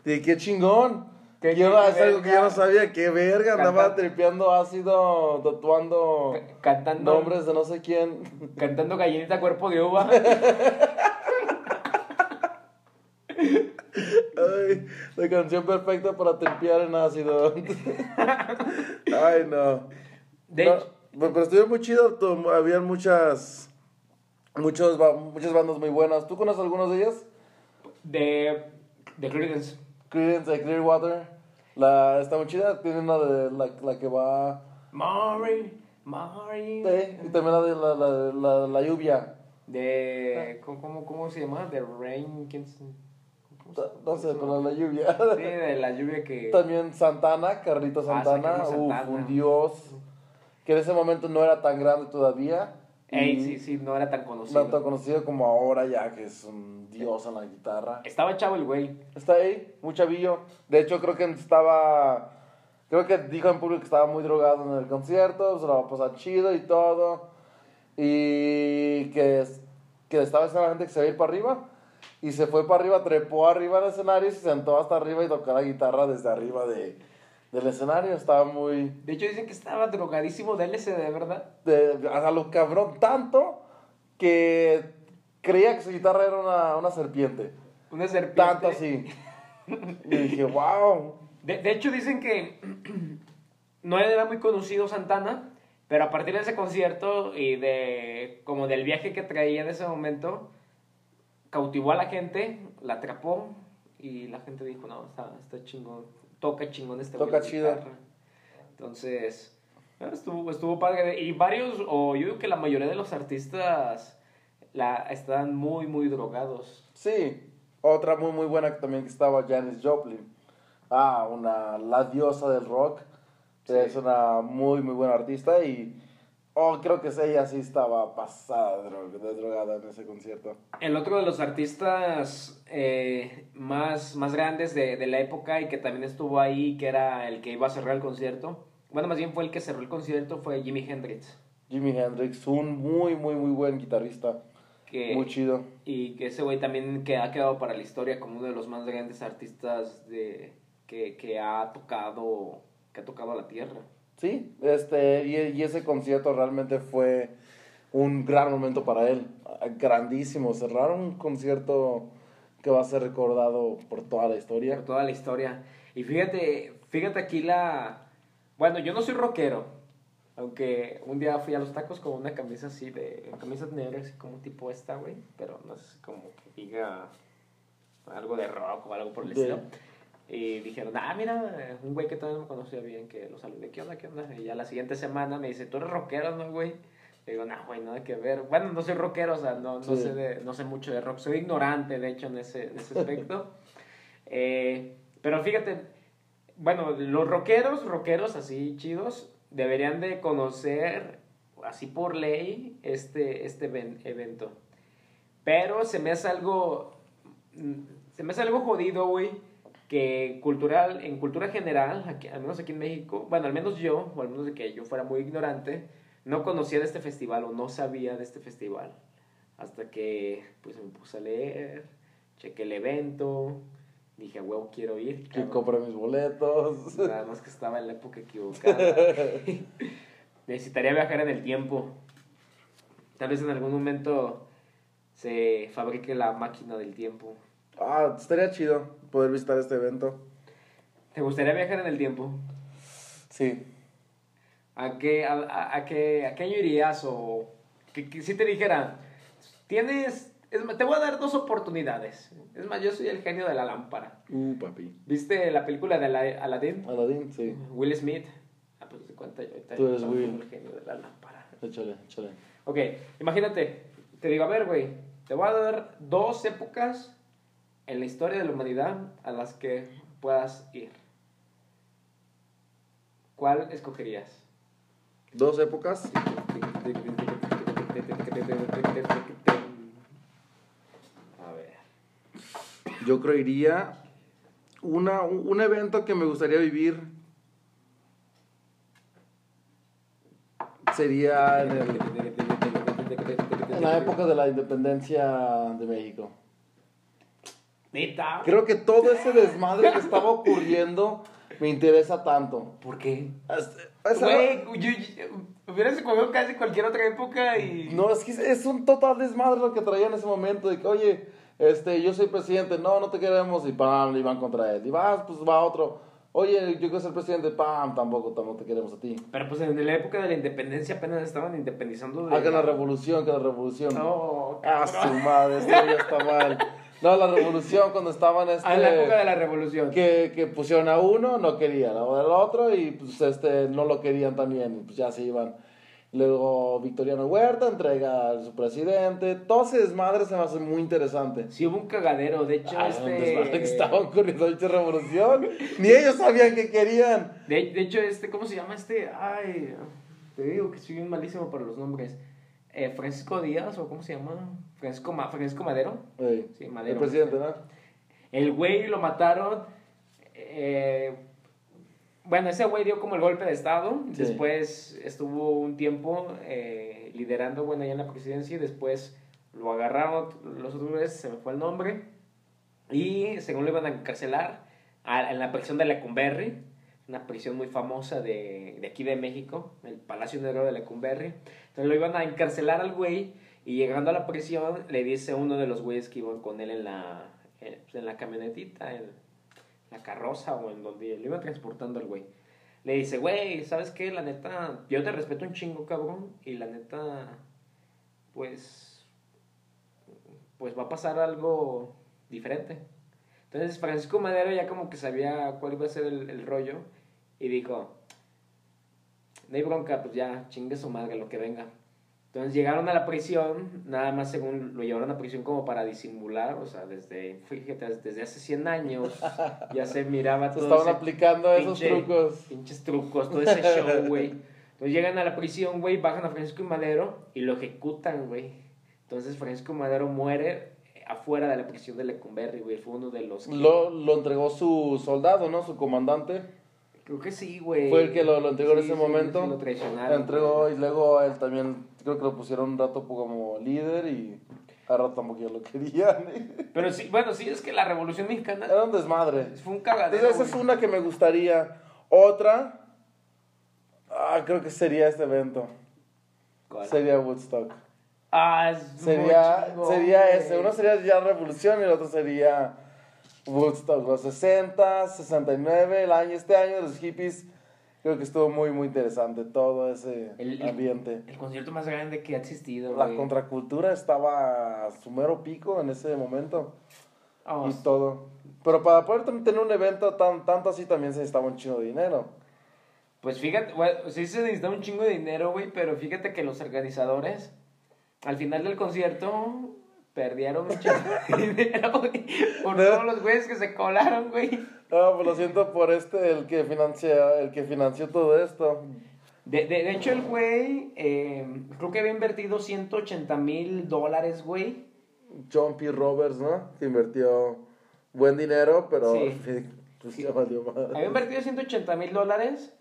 Dije, qué chingón. Qué- qué- es qué algo que yo no sabía, qué verga, andaba tripeando ácido, tatuando Ca- Cantando, nombres de no sé quién. cantando gallinita cuerpo de uva. Ay, la canción perfecta para tripear en ácido. Ay, no. De No, pero estuvo muy chido, habían muchas, muchos, muchas bandas muy buenas. ¿Tú conoces algunas de ellas? de, de Creedence. Creedence de Clearwater. La, está muy chida, tiene una de la, la que va... Maury, Mari. Sí, y también la de la, la, la, la lluvia. De. ¿cómo, cómo, se llama? De Rain. ¿Quién No sé, pero la lluvia. Sí, de la lluvia que. También Santana, Carlito Ah, Santana, uf, Santana. un dios que en ese momento no era tan grande todavía. Ey, sí, sí, no era tan No conocido. tan conocido como ahora ya, que es un dios en la guitarra. Estaba chavo el güey. Está ahí, muy chavillo. De hecho, creo que estaba. Creo que dijo en público que estaba muy drogado en el concierto, se lo va a pasar chido y todo. Y que, que estaba diciendo a la gente que se iba a ir para arriba. Y se fue para arriba, trepó arriba del escenario y se sentó hasta arriba y tocó la guitarra desde arriba de, del escenario. Estaba muy. De hecho, dicen que estaba drogadísimo de LSD, ¿verdad? De, a lo cabrón tanto que creía que su guitarra era una, una serpiente. Una serpiente. Tanto así. Y dije, wow. De, de hecho, dicen que no era muy conocido Santana, pero a partir de ese concierto y de como del viaje que traía en ese momento, cautivó a la gente, la atrapó y la gente dijo, no, está, está chingón, toca chingón este Toca chido. guitarra". Entonces, estuvo, estuvo padre. Y varios, o yo digo que la mayoría de los artistas la, están muy, muy drogados. Sí, otra muy muy buena que también que estaba Janis Joplin. Ah, una la diosa del rock. Sí. Es una muy muy buena artista y oh, creo que ella sí estaba pasada de, dro- de drogada en ese concierto. El otro de los artistas eh, más, más grandes de, de la época y que también estuvo ahí, que era el que iba a cerrar el concierto, bueno, más bien fue el que cerró el concierto, fue Jimi Hendrix. Jimi Hendrix, un muy muy muy buen guitarrista, Que, muy chido. y que ese güey también que ha quedado para la historia como uno de los más grandes artistas de, que, que ha tocado que ha tocado la tierra. Sí, este y, y ese concierto realmente fue un gran momento para él, grandísimo, cerrar un concierto que va a ser recordado por toda la historia. por toda la historia. Y fíjate, fíjate aquí la... Bueno, yo no soy rockero, aunque un día fui a los tacos con una camisa así de... Camisa negra, así como tipo esta, güey, pero no es como que diga algo de rock o algo por el De- estilo. Y dijeron, ah, mira, un güey que todavía no me conocía bien, que lo saludé, ¿qué onda, qué onda? Y ya la siguiente semana me dice, ¿tú eres rockero, no, güey? Le digo, no, güey, nada que ver. Bueno, no soy rockero, o sea, no, no, Sí. sé, de, no sé mucho de rock. Soy ignorante, de hecho, en ese, en ese aspecto. Eh, pero fíjate, bueno, los rockeros, rockeros así chidos, deberían de conocer, así por ley, este, este ven- evento. Pero se me hace algo, mm, se me hace algo jodido, güey, que cultural, en cultura general, aquí, al menos aquí en México, bueno, al menos yo, o al menos de que yo fuera muy ignorante, no conocía de este festival o no sabía de este festival. Hasta que, pues, me puse a leer, chequé el evento, dije, huevo, quiero ir. Que cabrón". compré mis boletos. Nada más que estaba en la época equivocada. Necesitaría viajar en el tiempo. Tal vez en algún momento se fabrique la máquina del tiempo. Ah, estaría chido poder visitar este evento. ¿Te gustaría viajar en el tiempo? Sí. ¿A qué, a, a- a qué, a qué año irías? O que, que si te dijera, tienes, es te voy a dar dos oportunidades. Es más, yo soy el genio de la lámpara. Uh, papi. ¿Viste la película de Ala- Aladdin? Aladdin, sí. Will Smith. Ah, pues de cuenta yo. ahorita Tú eres Will. El genio de la lámpara. Échale, échale. Ok, imagínate, te digo, a ver, güey, te voy a dar dos épocas en la historia de la humanidad a las que puedas ir. ¿Cuál escogerías? Dos épocas. A ver. Yo creo iría una, un evento que me gustaría vivir sería en, el- en la época de la independencia de México. Neta. Creo que todo ese desmadre que estaba ocurriendo me interesa tanto. ¿Por qué? Güey, hubieras escogido casi cualquier otra época y... No, es que es- un total desmadre lo que traía en ese momento. De que, oye, este, yo soy presidente, no, no te queremos. Y pam, le iban contra él. Y vas, pues va otro. Oye, yo quiero ser presidente, pam, tampoco, tampoco te queremos a ti. Pero pues en la época de la independencia apenas estaban independizando de... Hagan la revolución, que la revolución. No, Ah, su madre, esto ya está mal. No, la revolución cuando estaban este. En la época de la revolución. que, que pusieron a uno, no querían, o al otro, y pues este no lo querían también, pues ya se iban. Luego Victoriano Huerta entrega a su presidente. Todo ese desmadre se me hace muy interesante. Sí, hubo un cagadero. De hecho, Ah, este. que estaba ocurriendo dicha revolución. Ni ellos sabían qué querían. De, de hecho, este, ¿cómo se llama este? Ay, te digo que soy bien malísimo para los nombres. Eh, Francisco Díaz, o ¿cómo se llama? Francisco, Ma- Francisco Madero. Sí, Madero. el presidente, ¿no? El güey lo mataron. eh, bueno, ese güey dio como el golpe de Estado. Sí. Después estuvo un tiempo eh, liderando, bueno, allá en la presidencia. Y después lo agarraron los otros güeyes, se me fue el nombre. Y según lo iban a encarcelar a- en la prisión de Lecumberri. Una prisión muy famosa de, de aquí de México, el Palacio Negro de Lecumberri. Entonces lo iban a encarcelar al güey. Y llegando a la prisión, le dice uno de los güeyes que iban con él en la, en, la camionetita, en la carroza o en donde lo iban transportando al güey. Le dice, güey, ¿sabes qué? La neta, yo te respeto un chingo, cabrón. Y la neta, pues, pues va a pasar algo diferente. Entonces Francisco Madero ya como que sabía cuál iba a ser el, el rollo y dijo, no hay bronca, pues ya, chingue su madre lo que venga. Entonces llegaron a la prisión, nada más según lo llevaron a prisión como para disimular, o sea, desde, fíjate, desde hace 100 años ya se miraba Se todo estaban ese aplicando esos pinche- trucos. Pinches trucos, todo ese show, güey. Entonces llegan a la prisión, güey, bajan a Francisco y Madero y lo ejecutan, güey. Entonces Francisco Madero muere afuera de la prisión de Lecumberri, güey. Fue uno de los... que- Lo, lo entregó su soldado, ¿no? Su comandante. Creo que sí, güey. Fue el que lo, lo entregó en ese sí, momento. lo traicionaron. Lo entregó y luego él también, creo que lo pusieron un rato como líder y a rato tampoco ya lo querían. Pero sí, bueno, sí, es que la Revolución Mexicana Era un desmadre. fue un cagadero, Entonces esa es una que me gustaría. Otra, ah, creo que sería este evento. ¿Cuál? Sería Woodstock. Ah, es muy Sería, sería ese. Uno sería ya Revolución y el otro sería Woodstock. Los 60, 69, el año, este año de los hippies. Creo que estuvo muy, muy interesante todo ese El- ambiente. El concierto más grande que ha existido, La güey. contracultura estaba a su mero pico en ese momento Oh, y todo. Pero para poder ten- tener un evento tan tanto así también se necesitaba un chingo de dinero. Pues fíjate, güey, sí se necesita un chingo de dinero, güey, pero fíjate que los organizadores, al final del concierto, perdieron de dinero, güey, por todos los güeyes que se colaron, güey. No, pues lo siento por este, el que financia, el que financió todo esto. De, de, de hecho, el güey, eh, creo que había invertido 180 mil dólares, güey. John P. Roberts, ¿no? Que invirtió buen dinero, pero Sí. pues ya valió Había invertido 180 mil dólares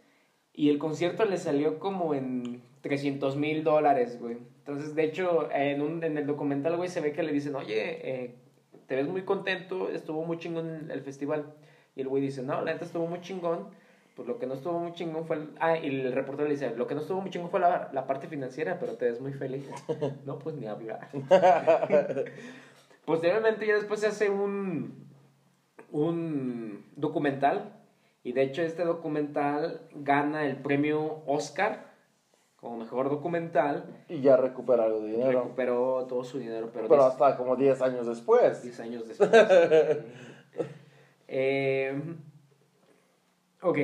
y el concierto le salió como en 300 mil dólares, güey. Entonces, de hecho, en, un, en el documental, güey, se ve que le dicen, oye, eh, te ves muy contento, estuvo muy chingón el festival. Y el güey dice, no, la neta estuvo muy chingón. Pues lo que no estuvo muy chingón fue... El... Ah, y el reportero le dice, lo que no estuvo muy chingón fue la, la parte financiera, pero te ves muy feliz. no, pues ni hablar. Posteriormente ya después se hace un, un documental y de hecho este documental gana el premio Oscar como mejor documental. Y ya recupera algo de dinero. Recuperó todo su dinero, pero, Pero diez- hasta como 10 años después. 10 años después. Eh, ok.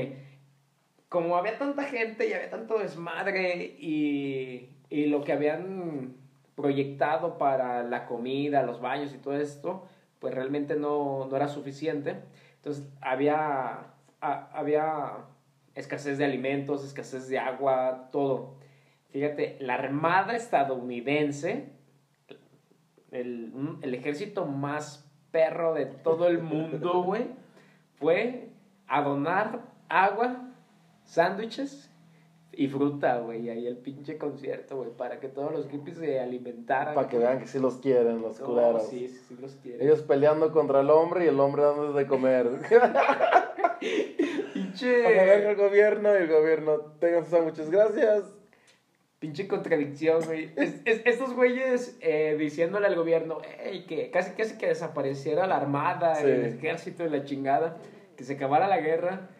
Como había tanta gente y había tanto desmadre y, y lo que habían proyectado para la comida, los baños y todo esto, pues realmente no, no era suficiente. Entonces había, a- había escasez de alimentos, escasez de agua, todo. Fíjate, la Armada estadounidense, el, el ejército más perro de todo el mundo, güey, fue a donar agua, sándwiches y fruta, güey, ahí el pinche concierto, güey, para que todos los hippies se alimentaran. Para que vean que sí los quieren, los No, culeros. sí, sí, sí los quieren. Ellos peleando contra el hombre y el hombre dándoles de comer. Para Pinche, venga el gobierno y el gobierno tenga sus sándwiches. Gracias. pinche contradicción, güey. Es- es- estos güeyes eh, diciéndole al gobierno, "Ey, que casi, casi que desapareciera la armada, Sí. el ejército y la chingada, que se acabara la guerra.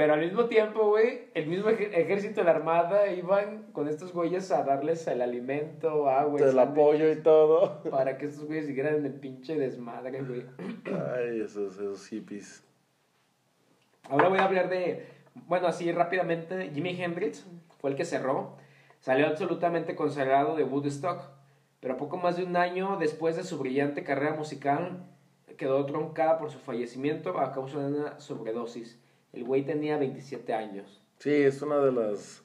Pero al mismo tiempo, güey, el mismo ej- ejército y la armada iban con estos güeyes a darles el alimento, agua, el apoyo y todo. Para que estos güeyes siguieran en el pinche desmadre, güey. Ay, esos, esos hippies. Ahora voy a hablar de, bueno, así rápidamente, Jimi Hendrix fue el que cerró. salió absolutamente consagrado de Woodstock, pero poco más de un año después de su brillante carrera musical quedó troncada por su fallecimiento a causa de una sobredosis. El güey tenía 27 años. Sí, es una de las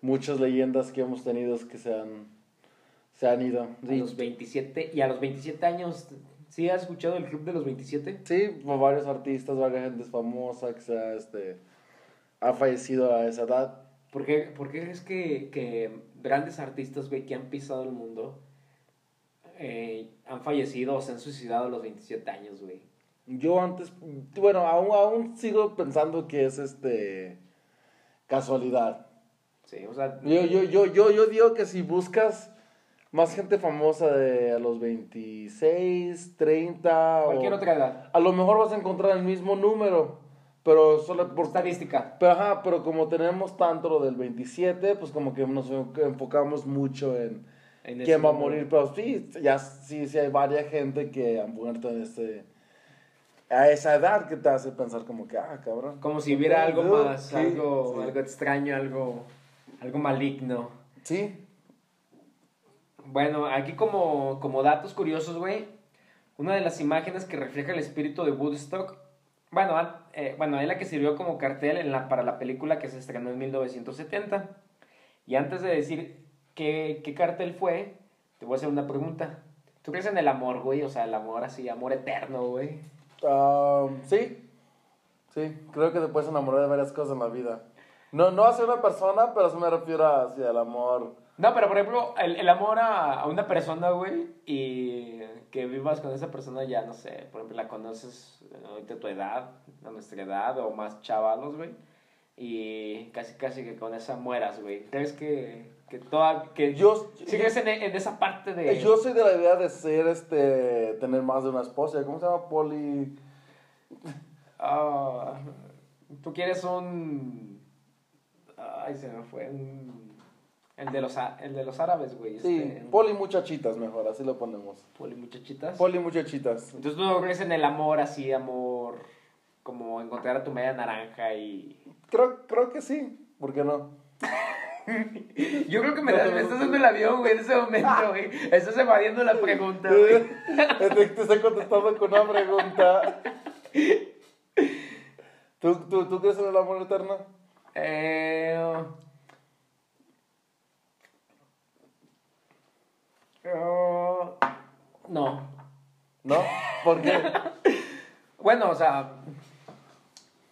muchas leyendas que hemos tenido que se han, se han ido. A Sí, los 27, y a los 27 años, ¿sí has escuchado el club de los 27? sí por varios artistas, varias gente famosa que se ha, este, ha fallecido a esa edad. ¿Por qué, por qué crees que, que grandes artistas, güey, que han pisado el mundo, eh, han fallecido o se han suicidado a los 27 años, güey? Yo antes, bueno, aún, aún sigo pensando que es este casualidad. Sí, o sea, Yo, yo, yo, yo, yo digo que si buscas más gente famosa de a los 26, 30, o- cualquier otra edad. a lo mejor vas a encontrar el mismo número, pero solo por Estadística. Pero, ajá, pero como tenemos tanto lo del 27, pues como que nos enfocamos mucho en quién va a morir. Pero sí, ya sí, sí hay varias gente que han muerto en ese, a esa edad que te hace pensar como que, ah, cabrón. Como si hubiera algo Dude, más, sí, algo, sí. algo extraño, algo, algo maligno. Sí, Bueno, aquí como, como datos curiosos, güey, una de las imágenes que refleja el espíritu de Woodstock, bueno, eh, bueno, es la que sirvió como cartel en la, para la película que se estrenó en 1970. Y antes de decir qué, qué cartel fue, te voy a hacer una pregunta. ¿Tú crees en el amor, güey? O sea, el amor así, amor eterno, güey. Ah, sí, sí, creo que te puedes enamorar de varias cosas en la vida. No, no hacia una persona, pero me refiero hacia el amor. No, pero por ejemplo, el, el amor a, a una persona, güey, y que vivas con esa persona ya, no sé, por ejemplo, la conoces ahorita a tu edad, a nuestra edad, o más chavalos, güey, y casi, casi que con esa mueras, güey. ¿Crees que, que toda, que Yo, ¿Sí crees en, en esa parte de... yo soy de la idea de ser, este, tener más de una esposa. ¿Cómo se llama? Poli... Ah, tú quieres un... Ay, se me fue, un... El de los, el de los árabes, güey. Sí, este, poli muchachitas mejor, así lo ponemos. poli muchachitas. Poli muchachitas. Entonces tú no crees en el amor así, amor, como encontrar a tu media naranja y... Creo, creo que sí, ¿por qué no? Yo creo que me, me estás dando el avión, güey, en ese momento, güey. Estás evadiendo la pregunta, güey. te, estoy contestando con una pregunta. ¿Tú, tú, ¿Tú crees en el amor eterno? Eh... oh, no. ¿No? ¿Por qué? Bueno, o sea,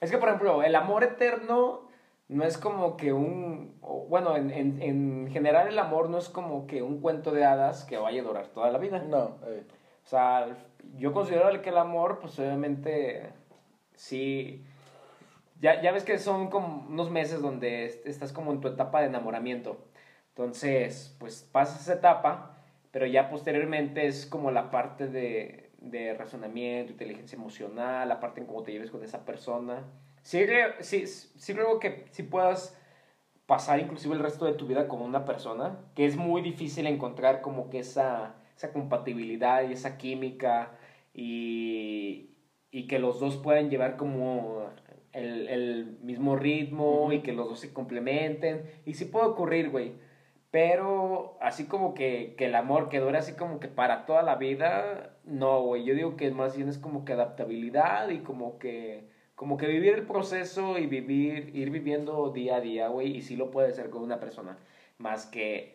es que por ejemplo, el amor eterno no es como que un, bueno, en, en, en general el amor no es como que un cuento de hadas que vaya a durar toda la vida. No, eh. O sea, yo considero que el amor, pues obviamente, sí, ya, ya ves que son como unos meses donde est- estás como en tu etapa de enamoramiento. Entonces, pues pasas esa etapa, pero ya posteriormente es como la parte de, de razonamiento, inteligencia emocional, la parte en cómo te lleves con esa persona. Sí, sí, sí creo que sí puedas pasar inclusive el resto de tu vida con una persona, que es muy difícil encontrar como que esa, esa compatibilidad y esa química y, y que los dos puedan llevar como el, el mismo ritmo Ujú. y que los dos se complementen. Y sí puede ocurrir, güey. Pero así como que, que el amor que dure así como que para toda la vida, no, güey. Yo digo que más bien es como que adaptabilidad y como que, como que vivir el proceso y vivir, ir viviendo día a día, güey. Y sí lo puede ser con una persona. Más que,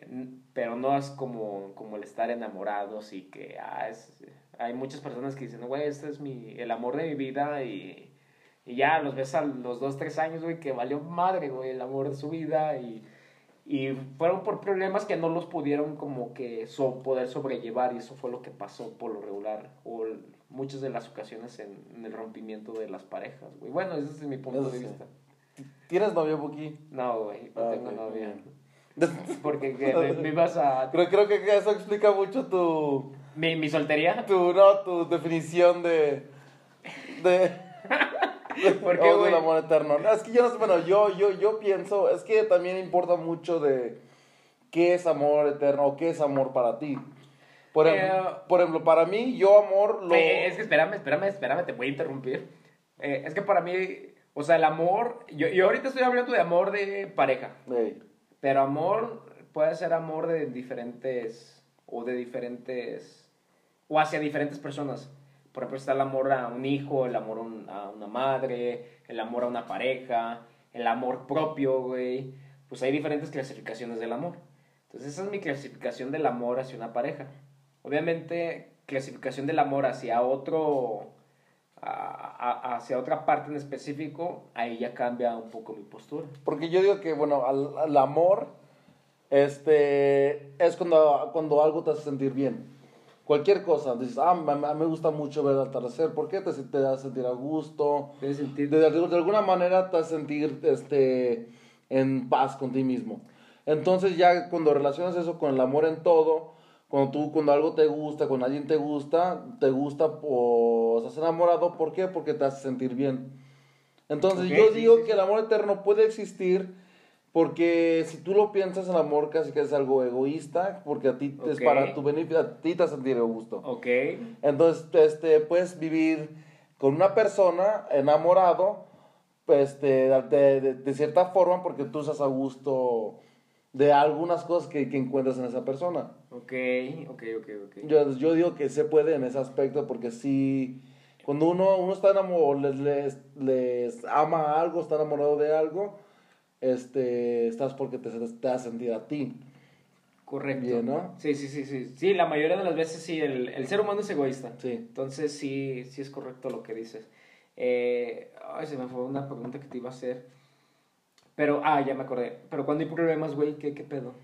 pero no es como, como el estar enamorados y que, ah, es, hay muchas personas que dicen, güey, este es mi, el amor de mi vida y, y ya los ves a los dos, tres años, güey, que valió madre, güey, el amor de su vida y, y fueron por problemas que no los pudieron como que so, poder sobrellevar y eso fue lo que pasó por lo regular muchas de las ocasiones en, en el rompimiento de las parejas, güey. Bueno, ese es mi punto Eso de sí. vista. ¿Tienes novio, Buki? No, güey, no Ah, tengo ok, novia. bien. Porque que me, me ibas a... Creo, creo que eso explica mucho tu, ¿Mi, mi soltería? tu, no, tu definición de... de ¿Por qué, güey? amor eterno. No, es que yo no sé, bueno, yo, yo, yo pienso, es que también importa mucho de qué es amor eterno o qué es amor para ti. Por, em- por ejemplo, para mí, yo amor lo... Es que espérame, espérame, espérame, te voy a interrumpir. Eh, es que para mí, o sea, el amor, yo, yo ahorita estoy hablando de amor de pareja, pero amor puede ser amor de diferentes, o de diferentes, o hacia diferentes personas. Por ejemplo, está el amor a un hijo, el amor a una madre, el amor a una pareja, el amor propio, güey. Pues hay diferentes clasificaciones del amor. Entonces esa es mi clasificación del amor hacia una pareja. Obviamente, clasificación del amor hacia otro, a- a- hacia otra parte en específico, ahí ya cambia un poco mi postura. Porque yo digo que, bueno, al, al amor, este, es cuando, cuando algo te hace sentir bien. Cualquier cosa, dices, ah, me, me gusta mucho ver el atardecer, ¿por qué? Te, te hace sentir a gusto, de, de- de alguna manera te hace sentir este, en paz con ti mismo. Entonces ya cuando relacionas eso con el amor en todo, cuando tú, cuando algo te gusta, cuando alguien te gusta, te gusta, pues estás enamorado, ¿por qué? Porque te hace sentir bien. Entonces Ok, yo sí, digo sí, que el amor eterno puede existir porque si tú lo piensas, el amor casi que es algo egoísta, porque a ti es Ok. para tu beneficio, a ti te hace sentir a gusto. Ok. Entonces, este, puedes vivir con una persona enamorado, pues, este, de, de- de cierta forma, porque tú estás a gusto de algunas cosas que, que encuentras en esa persona. Ok, ok, ok, ok. Yo, yo digo que se puede en ese aspecto, porque sí, cuando uno, uno está enamorado, les, les, les ama algo, está enamorado de algo, este, estás porque te, te hace sentir a ti. Correcto. Bien, ¿no? Sí, sí, sí, sí. Sí, la mayoría de las veces sí, el, el ser humano es egoísta. Sí. Entonces sí, sí es correcto lo que dices. Eh, ay, se me fue una pregunta que te iba a hacer. Pero, ah, ya me acordé. Pero cuando hay problemas, güey, ¿qué, qué pedo?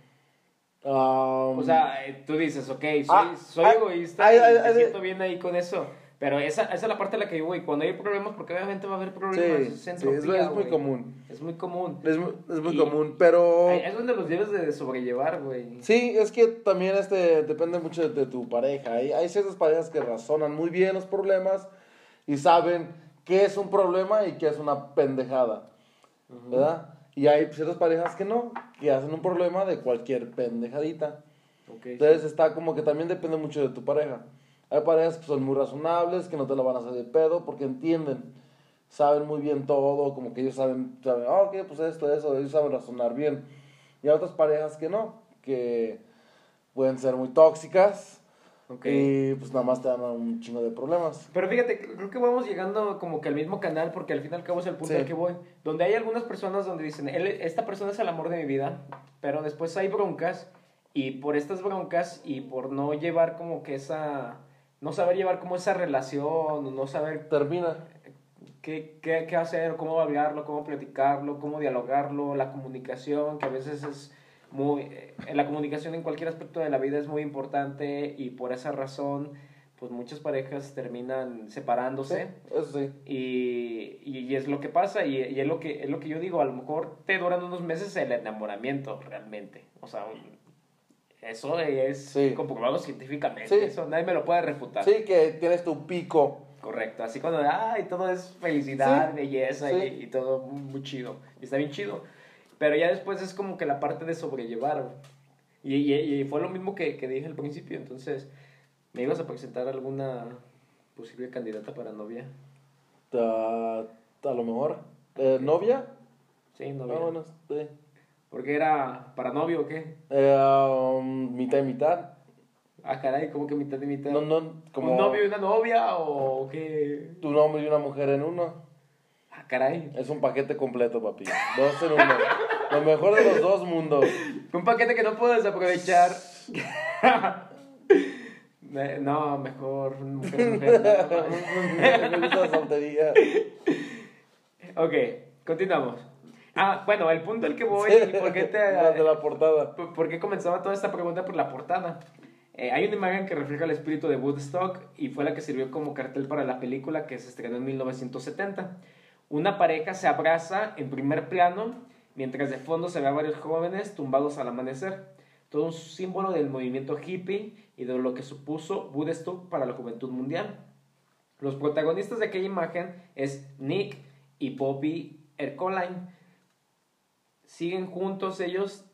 Um, O sea, eh, tú dices, ok, soy, Ah, soy ay, egoísta ay, y ay, me siento bien ahí con eso. Pero esa, esa es la parte a la que yo voy. Cuando hay problemas, porque obviamente va a haber sí, problemas. sí, es, es, entropía, es muy güey. común. Es muy común. Es, mu- es muy común, pero... Es donde los debes de sobrellevar, güey. Sí, es que también este, depende mucho de, de tu pareja. Hay, hay ciertas parejas que razonan muy bien los problemas y saben qué es un problema y qué es una pendejada, ¿verdad? Y hay ciertas parejas que no, que hacen un problema de cualquier pendejadita. Ok, Entonces está como que también depende mucho de tu pareja. Hay parejas que son muy razonables, que no te la van a hacer de pedo porque entienden, saben muy bien todo, como que ellos saben, saben, ah, ok, pues esto, eso, ellos saben razonar bien. Y hay otras parejas que no, que pueden ser muy tóxicas ok. y pues nada más te dan un chingo de problemas. Pero fíjate, creo que vamos llegando como que al mismo canal porque al fin y al cabo es el punto Sí. al que voy. Donde hay algunas personas donde dicen, Él, esta persona es el amor de mi vida, pero después hay broncas y por estas broncas y por no llevar como que esa, no saber llevar como esa relación, o no saber Termina. qué, qué, qué hacer, cómo hablarlo, cómo platicarlo, cómo dialogarlo, la comunicación, que a veces es muy... eh, la comunicación en cualquier aspecto de la vida es muy importante y por esa razón, pues muchas parejas terminan separándose. sí. Y, y, y es lo que pasa, y, y es, lo que, es lo que yo digo, a lo mejor te duran unos meses el enamoramiento realmente. O sea, eso es Sí. comprobado científicamente, eso nadie me lo puede refutar. Sí, que tienes tu pico. Correcto, así cuando, ay, todo es felicidad, belleza y, todo muy chido. Y está bien chido. Pero ya después es como que la parte de sobrellevar. Y, y, y fue lo mismo que, que dije al principio. Entonces, ¿me ibas a presentar alguna posible candidata para novia? A, a lo mejor. Eh, ¿Novia? Sí, Ah, novia. bueno, sí. ¿Porque era para novio o qué? Eh, um, mitad y mitad. Ah, caray, ¿cómo que mitad y mitad? No, no, como ¿Un novio y una novia o qué? un hombre y una mujer en uno. Ah, caray. Es un paquete completo, papi. Dos en uno. Lo mejor de los dos mundos. Un paquete que no puedo desaprovechar. Eh, no, mejor mujer, mujer. Me gusta la soltería. ok, continuamos. Ah, bueno, el punto al que voy y por qué te... La de la portada. ¿Por por qué comenzaba toda esta pregunta por la portada? Eh, hay una imagen que refleja el espíritu de Woodstock y fue la que sirvió como cartel para la película que se estrenó en 1970. Una pareja se abraza en primer plano, mientras de fondo se ve a varios jóvenes tumbados al amanecer. Todo un símbolo del movimiento hippie y de lo que supuso Woodstock para la juventud mundial. Los protagonistas de aquella imagen es Nick y Bobby Ercoline. Siguen juntos ellos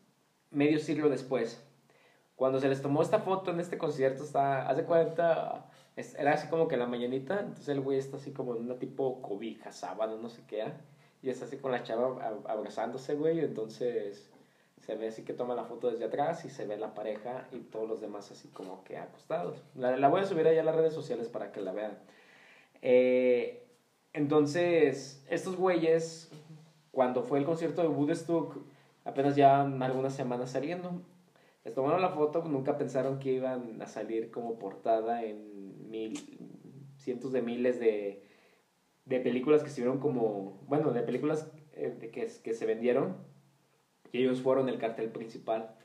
medio siglo después. Cuando se les tomó esta foto en este concierto, está, haz de cuenta, era así como que la mañanita, entonces el güey está así como en una tipo cobija, sábana, no sé qué, y está así con la chava ab- abrazándose, güey, entonces se ve así que toma la foto desde atrás y se ve la pareja y todos los demás así como que acostados. La, la voy a subir allá a las redes sociales para que la vean. Eh, entonces, estos güeyes, cuando fue el concierto de Woodstock, apenas ya algunas semanas saliendo, les tomaron la foto, nunca pensaron que iban a salir como portada en mil, cientos de miles de, de películas que se vieron como, bueno, de películas eh, que, que se vendieron y ellos fueron el cartel principal.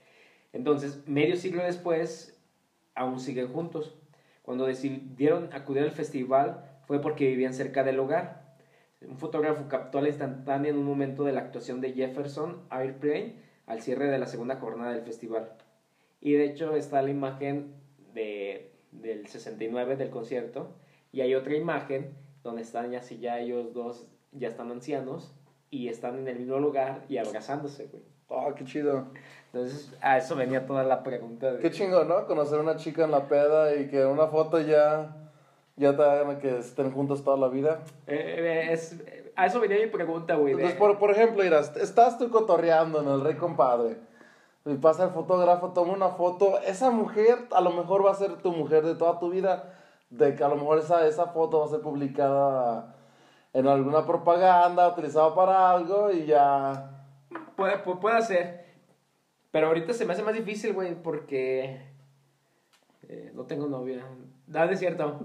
Entonces, medio siglo después, aún siguen juntos. Cuando decidieron acudir al festival fue porque vivían cerca del hogar. Un fotógrafo captó la instantánea en un momento de la actuación de Jefferson Airplane al cierre de la segunda jornada del festival. Y de hecho está la imagen de, del 69 del concierto y hay otra imagen donde están ya si ya ellos dos ya están ancianos y están en el mismo lugar y abrazándose, güey. Ah, qué chido. Entonces, a eso venía toda la pregunta. De... Qué chingo, ¿no? Conocer a una chica en la peda y que en una foto ya, ya te hagan que estén juntos toda la vida. Eh, es, a eso venía mi pregunta, güey. Entonces, por, por ejemplo, irás, estás tú cotorreando en el Rey Compadre. Y pasa el fotógrafo, toma una foto. Esa mujer a lo mejor va a ser tu mujer de toda tu vida. De que a lo mejor esa, esa foto va a ser publicada en alguna propaganda, utilizada para algo y ya Puede, puede ser. Pero ahorita se me hace más difícil, güey, porque eh, no tengo novia. Nada es cierto.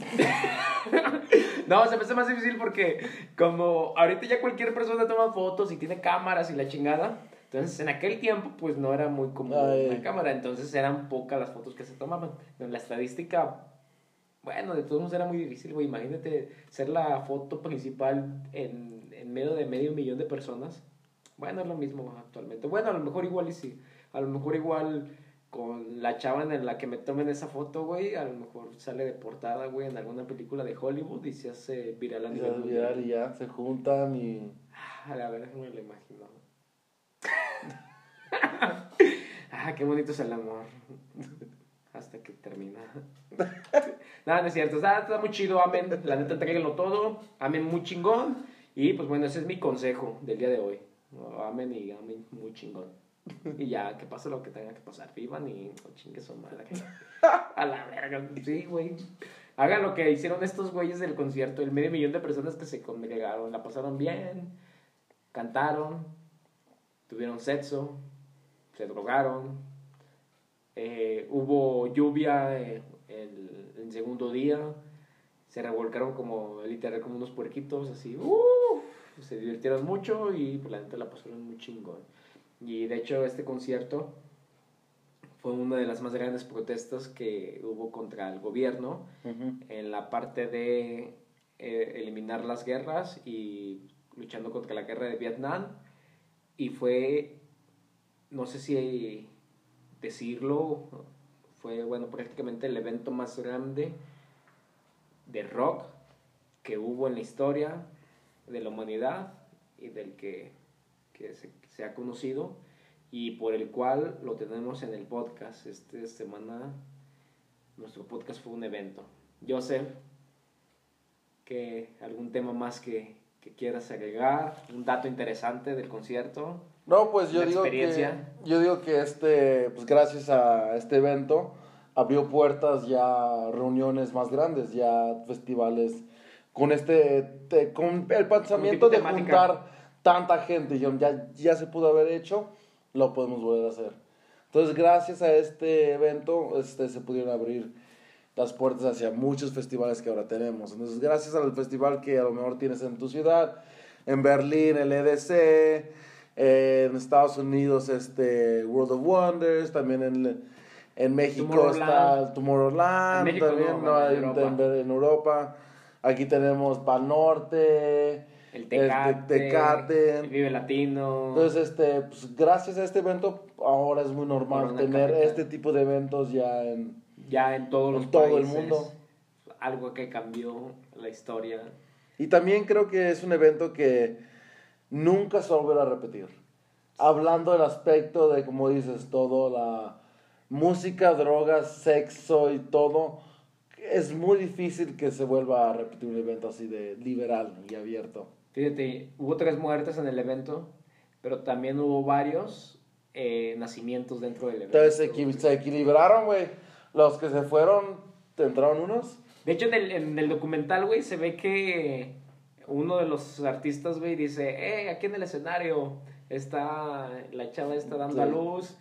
no, se me hace más difícil porque como ahorita ya cualquier persona toma fotos y tiene cámaras y la chingada. Entonces, en aquel tiempo, pues no era muy común la cámara. Entonces, eran pocas las fotos que se tomaban. La estadística, bueno, de todos modos era muy difícil, güey. Imagínate ser la foto principal en, en medio de medio millón de personas. Bueno, es lo mismo actualmente. Bueno, a lo mejor igual y sí. A lo mejor igual con la chava en la que me tomen esa foto, güey, a lo mejor sale de portada, güey, en alguna película de Hollywood y se hace viral a nivel mundial. y ya, se juntan y... Ah, a no me lo imagino. ah, qué bonito es el amor. Hasta que termina. Nada, no es cierto. Está, está muy chido, amén. La neta, entreguenlo todo. Amén, muy chingón. Y pues bueno, ese es mi consejo del día de hoy. Amen y amen muy chingón. Y ya, que pase lo que tenga que pasar. Vivan y oh, chingue su madre. A la verga. Sí, güey. Hagan lo que hicieron estos güeyes del concierto. El medio millón de personas que se congregaron. La pasaron bien. Cantaron. Tuvieron sexo. Se drogaron. Eh, hubo lluvia eh, el, el, segundo día. Se revolcaron como, literal, como unos puerquitos. Así. ¡Uh! se divirtieron mucho y pues, la gente la pasaron muy chingón. Y de hecho este concierto fue una de las más grandes protestas que hubo contra el gobierno en la parte de eh, eliminar las guerras y luchando contra la guerra de Vietnam. Y fue, no sé si decirlo, fue bueno prácticamente el evento más grande de rock que hubo en la historia de la humanidad y del que, que se, ha conocido y por el cual lo tenemos en el podcast. Esta semana nuestro podcast fue un evento. Joseph, que algún tema más que, que quieras agregar, un dato interesante del concierto. No, pues yo digo que yo digo que este, pues gracias a este evento abrió puertas ya reuniones más grandes, ya festivales con este con el pensamiento de juntar tanta gente ya, ya se pudo haber hecho lo podemos volver a hacer entonces gracias a este evento este se pudieron abrir las puertas hacia muchos festivales que ahora tenemos entonces gracias al festival que a lo mejor tienes en tu ciudad en Berlín el EDC en Estados Unidos este World of Wonders también en en México está Tomorrowland en también no, en, Europa. en Europa Aquí tenemos Pal Norte, el Tecate, este, Tecate. El Vive Latino. Entonces, este, pues, gracias a este evento, ahora es muy normal tener este tipo de eventos ya en, ya en todos los todo el mundo. Algo que cambió la historia. Y también creo que es un evento que nunca se volverá a repetir. Hablando del aspecto de, como dices, todo, la música, drogas, sexo y todo es muy difícil que se vuelva a repetir un evento así de liberal y abierto. Fíjate, hubo tres muertes en el evento, pero también hubo varios eh, nacimientos dentro del evento. Entonces se, se equilibraron, güey. Los que se fueron, te entraron unos. De hecho, en el, en el documental, güey, se ve que uno de los artistas, güey, dice, eh, aquí en el escenario está la chava está dando a luz.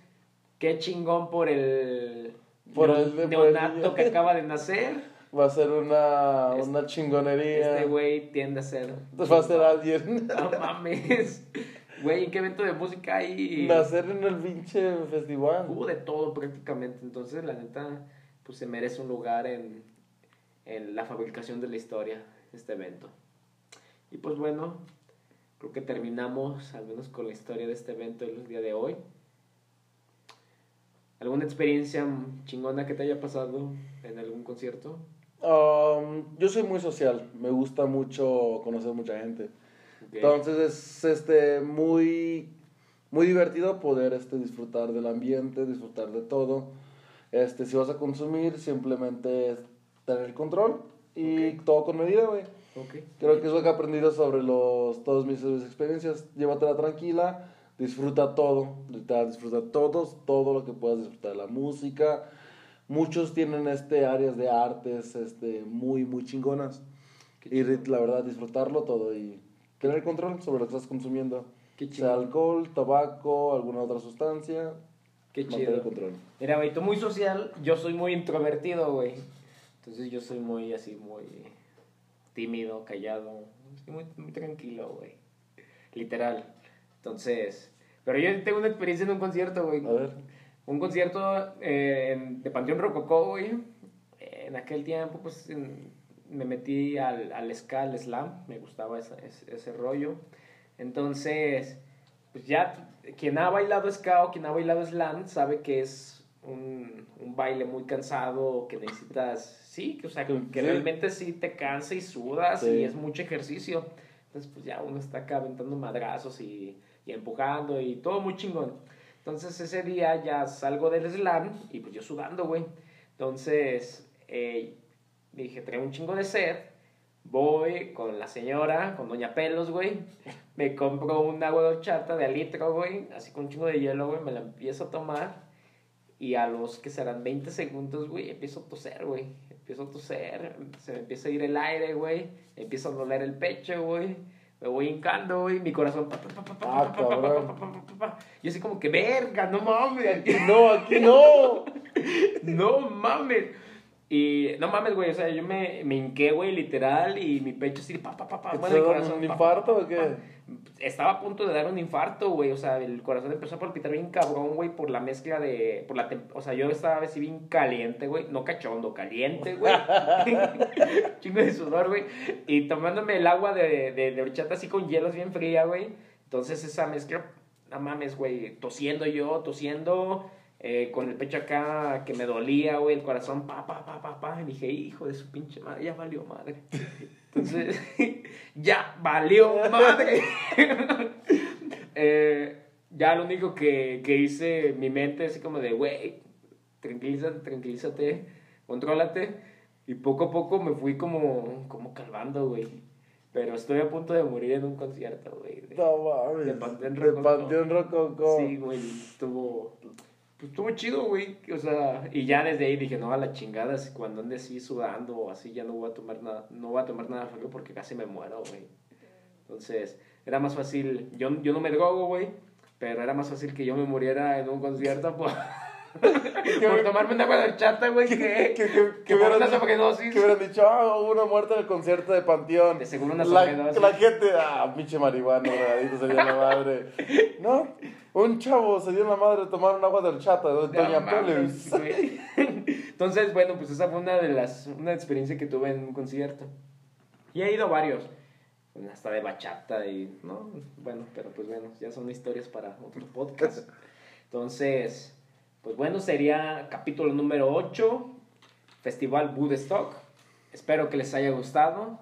Qué chingón por el, Por el- por el neonato niño". que acaba de nacer. Va a ser una, Este- una chingonería. Este güey tiende a ser... Va a ser alguien. No mames. Güey, ¿en qué evento de música hay? Nacer en el pinche festival. Hubo de todo prácticamente. Entonces, la neta, pues se merece un lugar en, en la fabricación de la historia, este evento. Y pues bueno, creo que terminamos al menos con la historia de este evento el día de hoy. ¿Alguna experiencia chingona que te haya pasado en algún concierto? Um, yo soy muy social. Me gusta mucho conocer mucha gente. Ok. Entonces es este muy muy divertido poder este disfrutar del ambiente, disfrutar de todo. Este si vas a consumir simplemente es tener el control y todo con medida, güey. Creo que es lo que he aprendido sobre los todas mis, mis experiencias. Llévatela tranquila, disfruta todo, literal, disfruta todos, todo lo que puedas disfrutar la música. Muchos tienen este áreas de artes este muy muy chingonas. Y la verdad disfrutarlo todo y tener control sobre lo que estás consumiendo. Qué sea chido. alcohol, tabaco, alguna otra sustancia. Qué mantener chido. el control. Mira, güey, tú muy social, yo soy muy introvertido, güey. Entonces yo soy muy así, muy tímido, callado, así muy, muy tranquilo, güey. Literal. Entonces, pero yo tengo una experiencia en un concierto, güey. A ver. Un concierto eh, de Panteón Rococó, güey. En aquel tiempo, pues, en- me metí al, al ska, al slam. Me gustaba esa- ese, ese rollo. Entonces, pues ya quien ha bailado ska o quien ha bailado slam sabe que es un, un baile muy cansado, que necesitas, sí, que, o sea, que, que Sí. realmente sí te cansa y sudas Sí. y es mucho ejercicio. Entonces, pues ya uno está acá aventando madrazos y, y empujando y todo muy chingón. Entonces, ese día ya salgo del slam y pues yo sudando, güey. Entonces, eh, dije, traigo un chingo de sed. Voy con la señora, con Doña Pelos, güey. Me compro un agua de horchata de litro, güey. Así con un chingo de hielo, güey. Me la empiezo a tomar. Y a los que serán 20 segundos, güey, empiezo a toser, güey. Empiezo a toser. Se me empieza a ir el aire, güey. Empieza a doler el pecho, güey. Me voy hincando, güey. Mi corazón. Ah. Yo así como que, verga, no mames. No, aquí no. No mames. Y no mames, güey, o sea, yo me, me hinqué, güey, literal, y mi pecho así, pa, pa, pa, pa, ¿Te bueno, el corazón, un pa, infarto pa, o qué? pa. Estaba a punto de dar un infarto, güey, o sea, el corazón empezó a palpitar bien cabrón, güey, por la mezcla de, por la, o sea, yo estaba así bien caliente, güey, no cachondo, caliente, güey, chingo de sudor, güey, y tomándome el agua de, de, de horchata así con hielos bien fría, güey, entonces esa mezcla, no mames, güey, tosiendo yo, tosiendo, eh, con el pecho acá que me dolía, güey, el corazón, pa, pa, pa, pa, pa. Y dije, hijo de su pinche madre, ya valió madre. Entonces, ya valió madre. Eh, ya lo único que, que hice, mi mente, así como de, güey, tranquilízate, tranquilízate, contrólate. Y poco a poco me fui como, como calmando, güey. Pero estoy a punto de morir en un concierto, güey. de- No mames. De Panteón De Rococó. Panteón Rococó. Sí, güey, estuvo. Pues estuvo chido, güey. O sea, y ya desde ahí dije, no, a la chingada, si cuando ande así sudando o así, ya no voy a tomar nada, no voy a tomar nada frío porque casi me muero, güey. Entonces, era más fácil, yo, yo no me drogo, güey, pero era más fácil que yo me muriera en un concierto por, por tomarme una agua de horchata, güey, que, que, que, hubieran, dicho- hubieran ah, hubo una muerte en el concierto de Panteón. De seguro una la, la gente, ah, pinche marihuana, se dio la madre. No, un chavo se dio la madre de tomar un agua de horchata de Doña Pérez. Entonces, bueno, pues esa fue una de las, una experiencia que tuve en un concierto. Y he ido a varios. Hasta de bachata y, ¿no? Bueno, pero pues bueno, ya son historias para otro podcast. Entonces, pues bueno, sería capítulo número 8, Festival Woodstock. Espero que les haya gustado.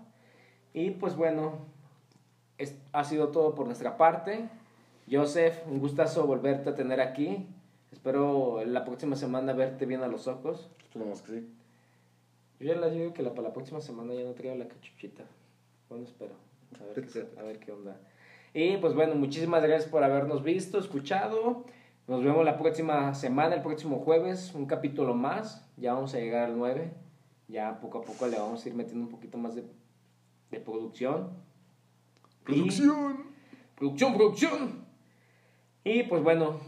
Y pues bueno, es- ha sido todo por nuestra parte. Joseph, un gustazo volverte a tener aquí. Espero la próxima semana verte bien a los ojos. Esperemos que sí. Yo ya les digo que la, para la próxima semana ya no traigo la cachuchita. Bueno, espero. A ver, qué, a ver qué onda. Y pues bueno, muchísimas gracias por habernos visto, escuchado. Nos vemos la próxima semana, el próximo jueves, un capítulo más. Ya vamos a llegar al 9. Ya poco a poco le vamos a ir metiendo un poquito más de, de producción. Producción. Y, producción, producción. Y pues bueno,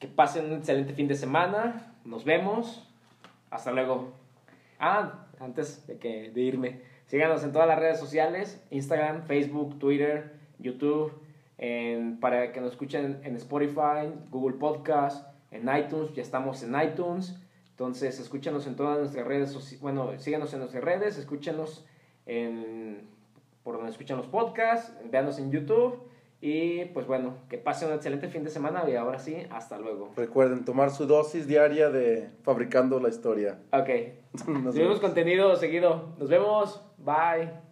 que pasen un excelente fin de semana. Nos vemos. Hasta luego. Ah, antes de, que, de irme, síganos en todas las redes sociales, Instagram, Facebook, Twitter, YouTube, para que nos escuchen en Spotify, Google Podcast, en iTunes, ya estamos en iTunes. Entonces, escúchanos en todas nuestras redes, bueno, síganos en nuestras redes, escúchanos en, por donde escuchan los podcasts, véanos en YouTube. Y pues bueno, que pasen un excelente fin de semana y ahora sí, hasta luego. Recuerden tomar su dosis diaria de Fabricando la Historia. Ok. Nos vemos contenido seguido. Nos vemos. Bye.